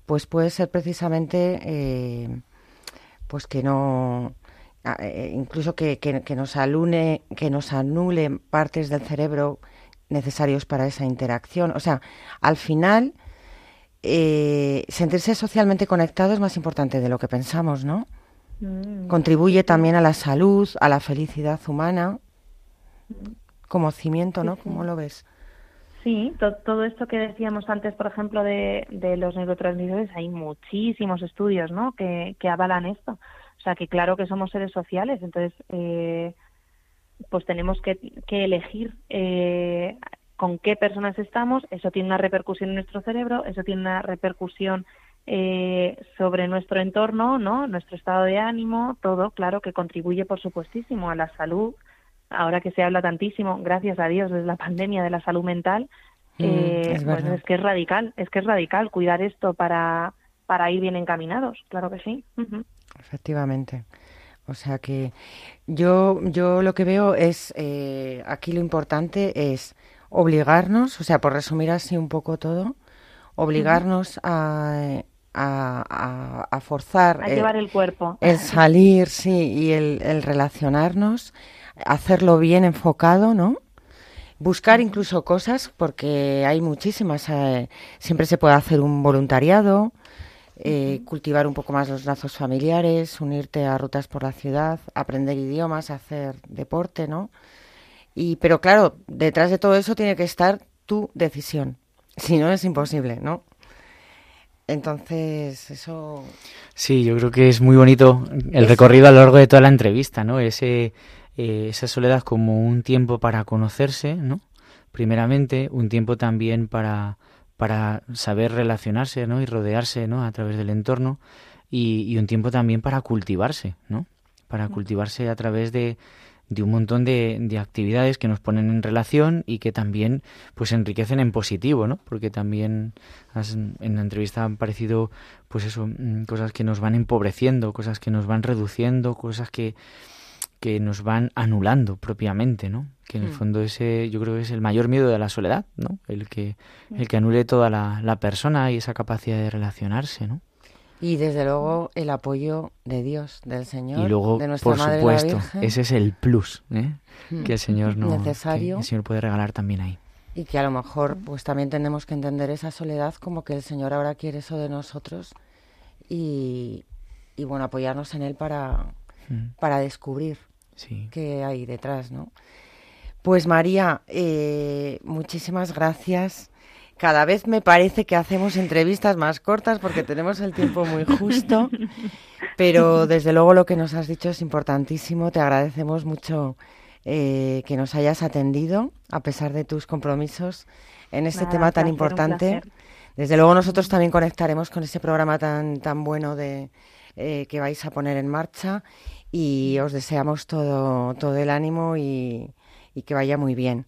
pues puede ser precisamente, eh, pues que no, incluso que, que- que nos alune, que nos anule partes del cerebro necesarios para esa interacción. O sea, al final, eh, sentirse socialmente conectado es más importante de lo que pensamos, ¿no? Mm. Contribuye también a la salud, a la felicidad humana, como cimiento, ¿no? Sí, sí. ¿Cómo lo ves? Sí, to- todo esto que decíamos antes, por ejemplo, de, de los neurotransmisores, hay muchísimos estudios, ¿no? Que, que avalan esto. O sea, que claro que somos seres sociales, entonces, eh, pues tenemos que, que elegir eh, con qué personas estamos. Eso tiene una repercusión en nuestro cerebro, eso tiene una repercusión eh, sobre nuestro entorno, ¿no? Nuestro estado de ánimo, todo, claro, que contribuye, por supuestísimo, a la salud, ahora que se habla tantísimo, gracias a Dios, desde la pandemia de la salud mental, Mm, eh, es pues es que es radical, es que es radical cuidar esto para, para ir bien encaminados, claro que sí. Efectivamente. O sea que yo, yo lo que veo es, eh, aquí lo importante es obligarnos, o sea, por resumir así un poco todo, obligarnos a, a, a- a forzar A eh, llevar el cuerpo. el salir, sí, y el, el relacionarnos, hacerlo bien enfocado, ¿no? Buscar incluso cosas, porque hay muchísimas. eh, siempre se puede hacer un voluntariado, eh, cultivar un poco más los lazos familiares, unirte a rutas por la ciudad, aprender idiomas, hacer deporte, ¿no? Y, pero claro, detrás de todo eso tiene que estar tu decisión. Si no, es imposible, ¿no? Entonces, eso. Sí, yo creo que es muy bonito el recorrido a lo largo de toda la entrevista, ¿no? Ese, eh, esa soledad como un tiempo para conocerse, ¿no? Primeramente, un tiempo también para, para saber relacionarse, ¿no? Y rodearse, ¿no? A través del entorno y, y un tiempo también para cultivarse, ¿no? Para cultivarse a través de, de un montón de, de actividades que nos ponen en relación y que también pues enriquecen en positivo, ¿no? Porque también has- en la entrevista han parecido pues eso, mm, cosas que nos van empobreciendo, cosas que nos van reduciendo, cosas que, que nos van anulando propiamente, ¿no? Que en el Mm. fondo ese yo creo que es el mayor miedo de la soledad, ¿no? El que, el que anule toda la, la persona y esa capacidad de relacionarse, ¿no? Y desde luego el apoyo de Dios, del Señor, Y luego, de nuestra por Madre la supuesto, Virgen, ese es el plus, ¿eh? Mm. Que el Señor no, Necesario. que el Señor puede regalar también ahí. y que a lo mejor pues también tenemos que entender esa soledad como que el Señor ahora quiere eso de nosotros y, y bueno, apoyarnos en Él para, Mm, para descubrir Sí. qué hay detrás, ¿no? Pues María, eh, muchísimas gracias. Cada vez me parece que hacemos entrevistas más cortas porque tenemos el tiempo muy justo, pero desde luego lo que nos has dicho es importantísimo. Te agradecemos mucho eh, que nos hayas atendido a pesar de tus compromisos en este Nada, tema tan placer, importante. Desde luego nosotros también conectaremos con ese programa tan, tan bueno de, eh, que vais a poner en marcha y os deseamos todo, todo el ánimo y, y que vaya muy bien.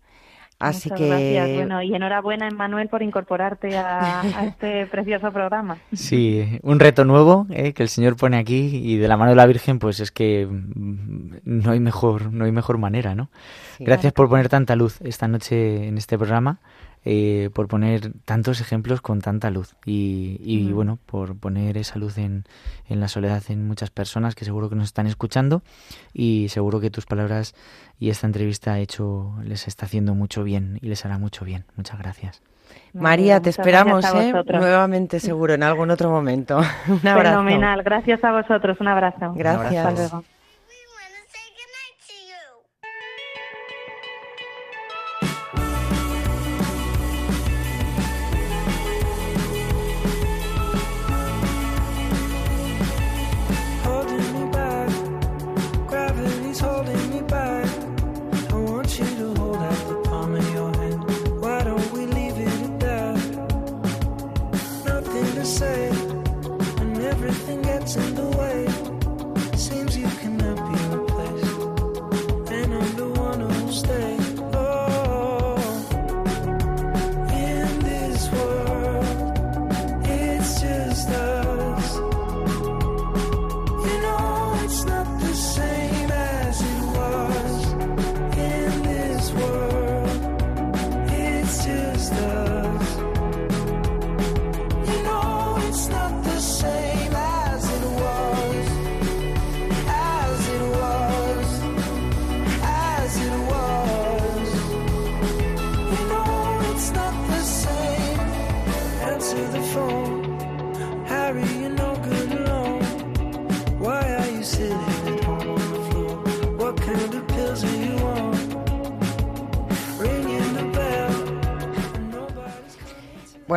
Así Muchas que gracias. Bueno, y enhorabuena, Emmanuel, por incorporarte a, a este precioso programa. Sí, un reto nuevo eh, que el Señor pone aquí y de la mano de la Virgen, pues es que mm, no hay mejor, no hay mejor manera, ¿no? Sí. Gracias por poner tanta luz esta noche en este programa, eh, por poner tantos ejemplos con tanta luz y, y, bueno, por poner esa luz en, en la soledad en muchas personas que seguro que nos están escuchando y seguro que tus palabras y esta entrevista ha hecho, les está haciendo mucho bien y les hará mucho bien. Muchas gracias. María, te esperamos ¿eh? nuevamente seguro en algún otro momento. Un abrazo. Fenomenal. Gracias a vosotros. Un abrazo. Gracias. Hasta luego.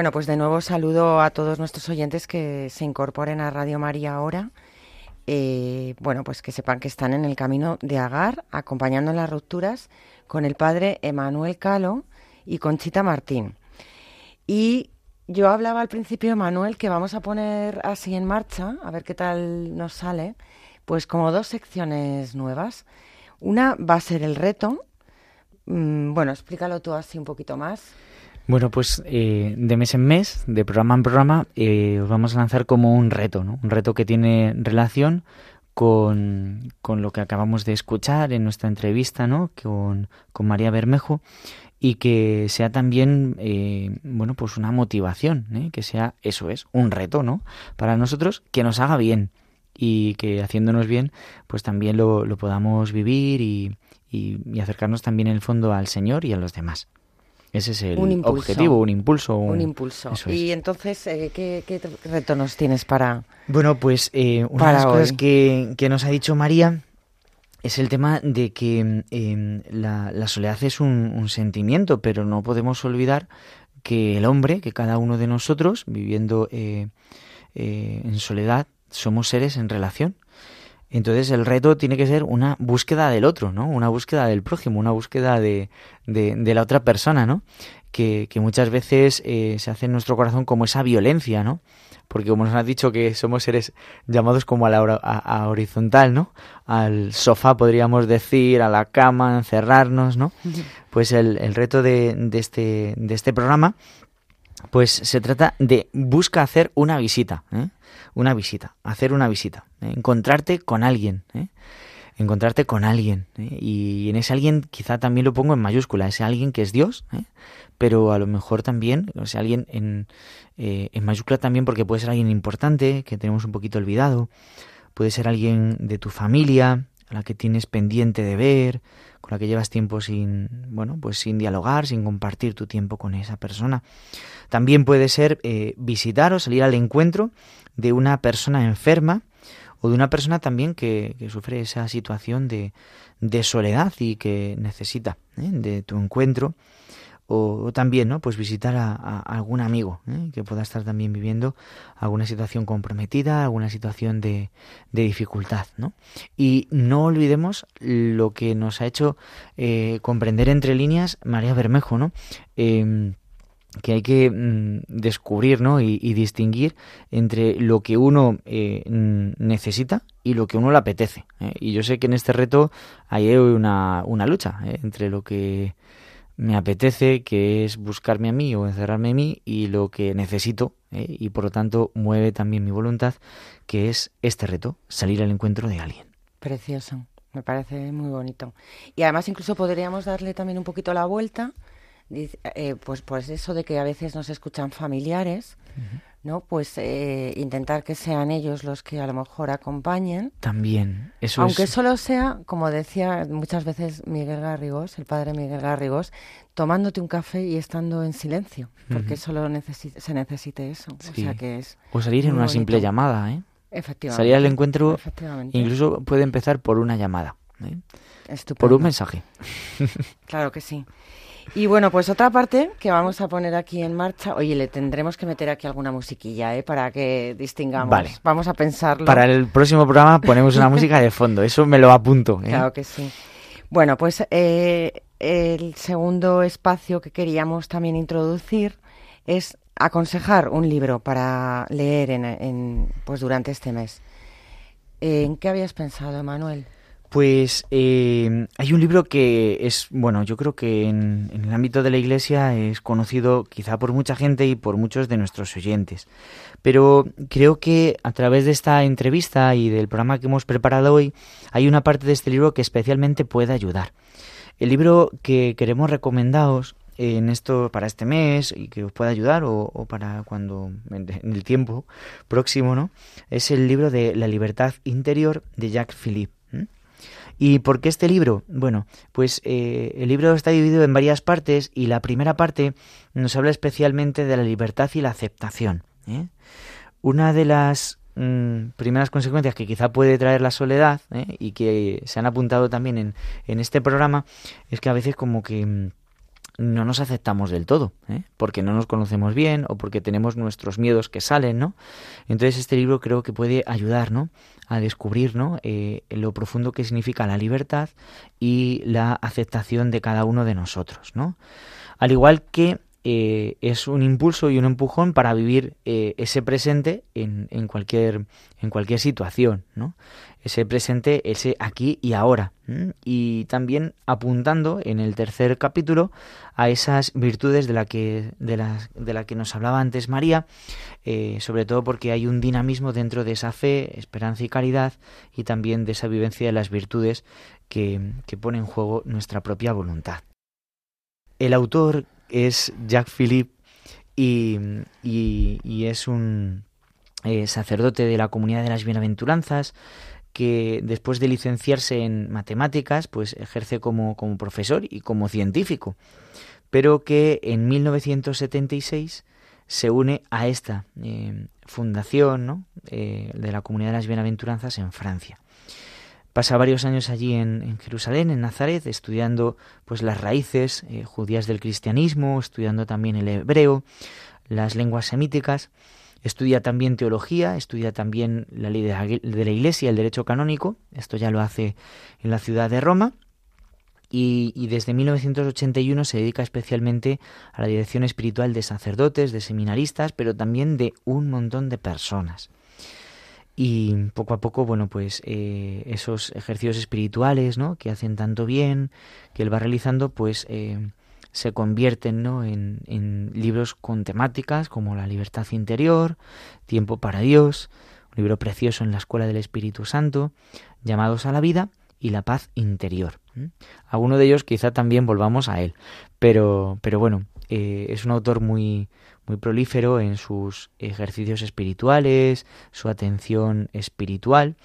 Bueno, pues de nuevo saludo a todos nuestros oyentes que se incorporen a Radio María ahora. Eh, bueno, pues que sepan que están en el camino de Agar, acompañando las rupturas con el padre Emanuel Calo y Conchita Martín. Y yo hablaba al principio, Emanuel, que vamos a poner así en marcha, a ver qué tal nos sale, pues como dos secciones nuevas. Una va a ser el reto. Mm, Bueno, explícalo tú así un poquito más. Bueno, pues eh, de mes en mes, de programa en programa, eh, os vamos a lanzar como un reto, ¿no? Un reto que tiene relación con, con lo que acabamos de escuchar en nuestra entrevista, ¿no? Con, con María Bermejo y que sea también, eh, bueno, pues una motivación, ¿eh? que sea, eso es, un reto, ¿no? Para nosotros, que nos haga bien y que haciéndonos bien, pues también lo, lo podamos vivir y, y, y acercarnos también en el fondo al Señor y a los demás. Ese es el Un impulso. objetivo, un impulso. Un impulso. es. Y entonces, eh, ¿qué, qué reto nos tienes para...? Bueno, pues eh, una Para de las cosas que, que nos ha dicho María es el tema de que eh, la, la soledad es un, un sentimiento, pero no podemos olvidar que el hombre, que cada uno de nosotros, viviendo eh, eh, en soledad, somos seres en relación. Entonces el reto tiene que ser una búsqueda del otro, ¿no? Una búsqueda del prójimo, una búsqueda de, de, de la otra persona, ¿no? Que, que muchas veces eh, se hace en nuestro corazón como esa violencia, ¿no? Porque como nos has dicho que somos seres llamados como a la a, a horizontal, ¿no? Al sofá podríamos decir, a la cama, encerrarnos, ¿no? Pues el, el reto de, de este, de este programa pues se trata de busca hacer una visita, ¿eh? Una visita, hacer una visita, ¿eh? encontrarte con alguien, ¿eh? encontrarte con alguien ¿eh? y en ese alguien quizá también lo pongo en mayúscula, ese alguien que es Dios, ¿eh? pero a lo mejor también, o sea, alguien en, en mayúscula también porque puede ser alguien importante que tenemos un poquito olvidado, puede ser alguien de tu familia a la que tienes pendiente de ver, con la que llevas tiempo sin, bueno, pues sin dialogar, sin compartir tu tiempo con esa persona. También puede ser eh, visitar o salir al encuentro de una persona enferma o de una persona también que, que sufre esa situación de, de soledad y que necesita ¿eh? de tu encuentro o, o también no pues visitar a, algún amigo ¿eh? que pueda estar también viviendo alguna situación comprometida alguna situación de, de dificultad ¿no? y no olvidemos lo que nos ha hecho eh, comprender entre líneas María Bermejo no Em, que hay que mm, descubrir ¿no? y, distinguir entre lo que uno eh, necesita y lo que uno le apetece. ¿eh? Y yo sé que en este reto hay una, una lucha ¿eh? entre lo que me apetece, que es buscarme a mí o encerrarme en mí, y lo que necesito, ¿eh? y por lo tanto mueve también mi voluntad, que es este reto, salir al encuentro de alguien. Precioso, me parece muy bonito. Y además incluso podríamos darle también un poquito la vuelta, eh, pues pues eso de que a veces nos escuchan familiares, ¿no? Pues eh, intentar que sean ellos los que a lo mejor acompañen, También, eso aunque es... solo sea, como decía muchas veces Miguel Garrigós, el padre Miguel Garrigós, tomándote un café y estando en silencio, porque solo necesi- se necesite eso. O sea que es O salir en una simple llamada, ¿eh? efectivamente. Salir al encuentro efectivamente. incluso puede empezar por una llamada, ¿eh? Estupendo. por un mensaje. Claro que sí. Y bueno, pues otra parte que vamos a poner aquí en marcha. Oye, le tendremos que meter aquí alguna musiquilla, ¿eh? Para que distingamos. Vale. Vamos a pensarlo. Para el próximo programa ponemos una música de fondo, eso me lo apunto. ¿eh? Claro que sí. Bueno, pues eh, el segundo espacio que queríamos también introducir es aconsejar un libro para leer en, en, pues durante este mes. ¿En qué habías pensado, Emanuel? Pues eh, hay un libro que es, bueno, yo creo que en, el ámbito de la iglesia es conocido quizá por mucha gente y por muchos de nuestros oyentes. Pero creo que a través de esta entrevista y del programa que hemos preparado hoy, hay una parte de este libro que especialmente puede ayudar. El libro que queremos recomendaros en esto para este mes y que os pueda ayudar o, o para cuando en en el tiempo próximo, ¿no? Es el libro de La libertad interior de Jacques Philippe. ¿Y por qué este libro? Bueno, pues eh, el libro está dividido en varias partes y la primera parte nos habla especialmente de la libertad y la aceptación. ¿eh? Una de las mm, primeras consecuencias que quizá puede traer la soledad ¿eh? y que se han apuntado también en, en este programa es que a veces como que mm, no nos aceptamos del todo, ¿eh? porque no nos conocemos bien o porque tenemos nuestros miedos que salen, ¿no? Entonces este libro creo que puede ayudar, ¿no? A descubrir, ¿no? Eh, lo profundo que significa la libertad y la aceptación de cada uno de nosotros, ¿no? Al igual que eh, es un impulso y un empujón para vivir eh, ese presente en, en cualquier en cualquier situación, ¿no? Ese presente, ese aquí y ahora. Y también apuntando en el tercer capítulo a esas virtudes de la que, de las, de la que nos hablaba antes María, eh, sobre todo porque hay un dinamismo dentro de esa fe, esperanza y caridad, y también de esa vivencia de las virtudes que, que pone en juego nuestra propia voluntad. El autor es Jacques Philippe y, y- es un eh, sacerdote de la comunidad de las bienaventuranzas que después de licenciarse en matemáticas, pues ejerce como, como profesor y como científico, pero que en 1976 se une a esta eh, fundación ¿no? Eh, de la comunidad de las bienaventuranzas en Francia. Pasa varios años allí en, Jerusalén, en Nazaret, estudiando pues las raíces eh, judías del cristianismo, estudiando también el hebreo, las lenguas semíticas, estudia también teología, estudia también la ley de la, de la Iglesia, el derecho canónico, esto ya lo hace en la ciudad de Roma, y, y desde 1981 se dedica especialmente a la dirección espiritual de sacerdotes, de seminaristas, pero también de un montón de personas. Y poco a poco, bueno, pues eh, esos ejercicios espirituales, ¿no? Que hacen tanto bien, que él va realizando, pues eh, se convierten, ¿no? En, en libros con temáticas como la libertad interior, tiempo para Dios, un libro precioso en la Escuela del Espíritu Santo, llamados a la vida y la paz interior. Alguno de ellos quizá también volvamos a él, pero, pero bueno, eh, es un autor muy, muy prolífero en sus ejercicios espirituales, su atención espiritual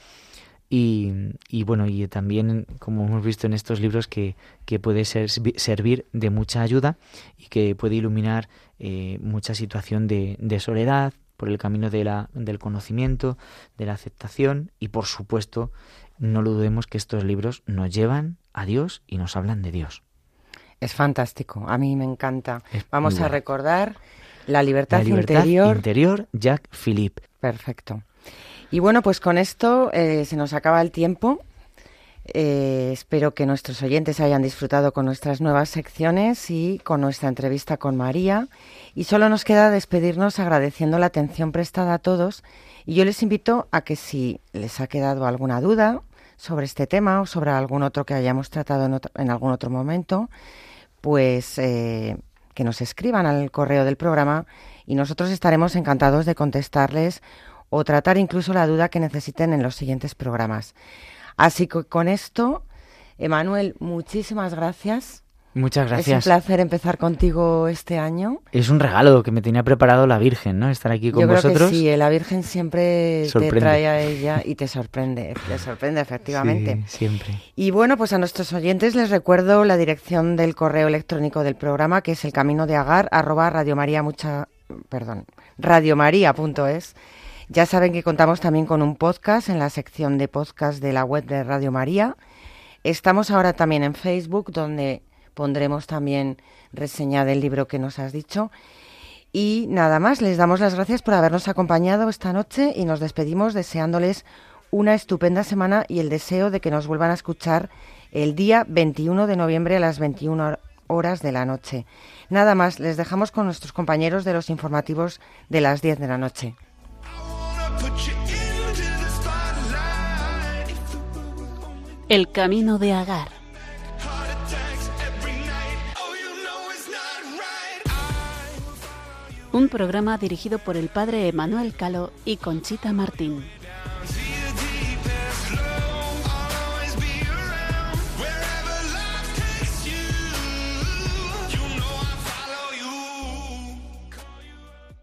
y, y bueno, y también, como hemos visto en estos libros, que, que puede ser, servir de mucha ayuda y que puede iluminar eh, mucha situación de, de soledad por el camino de la, del conocimiento, de la aceptación y por supuesto no lo dudemos que estos libros nos llevan a Dios y nos hablan de Dios. Es fantástico, a mí me encanta. Es Vamos a recordar la libertad, La libertad interior. interior, Jacques Philippe. Perfecto. Y bueno, pues con esto eh, se nos acaba el tiempo. Eh, espero que nuestros oyentes hayan disfrutado con nuestras nuevas secciones y con nuestra entrevista con María. Y solo nos queda despedirnos agradeciendo la atención prestada a todos. Y yo les invito a que si les ha quedado alguna duda sobre este tema o sobre algún otro que hayamos tratado en, otro- en algún otro momento, pues eh, que nos escriban al correo del programa y nosotros estaremos encantados de contestarles o tratar incluso la duda que necesiten en los siguientes programas. Así que con esto, Emanuel, muchísimas gracias. Muchas Es un gracias. placer empezar contigo este año. Es un regalo que me tenía preparado la Virgen, ¿no? Estar aquí con Yo creo vosotros. que sí, eh, la Virgen siempre Sorprende. te trae a ella y te sorprende, te sorprende efectivamente. Sí, siempre. Y bueno, pues a nuestros oyentes les recuerdo la dirección del correo electrónico del programa, que es el camino de agar, arroba radiomaria mucha, perdón, radiomaria.es. Ya saben que contamos también con un podcast en la sección de podcast de la web de Radio María. Estamos ahora también en Facebook, donde pondremos también reseña del libro que nos has dicho. Y nada más, les damos las gracias por habernos acompañado esta noche y nos despedimos deseándoles una estupenda semana y el deseo de que nos vuelvan a escuchar el día 21 de noviembre a las 21 horas de la noche. Nada más, les dejamos con nuestros compañeros de los informativos de las 10 de la noche. El camino de Agar. Un programa dirigido por el padre Emanuel Calo y Conchita Martín.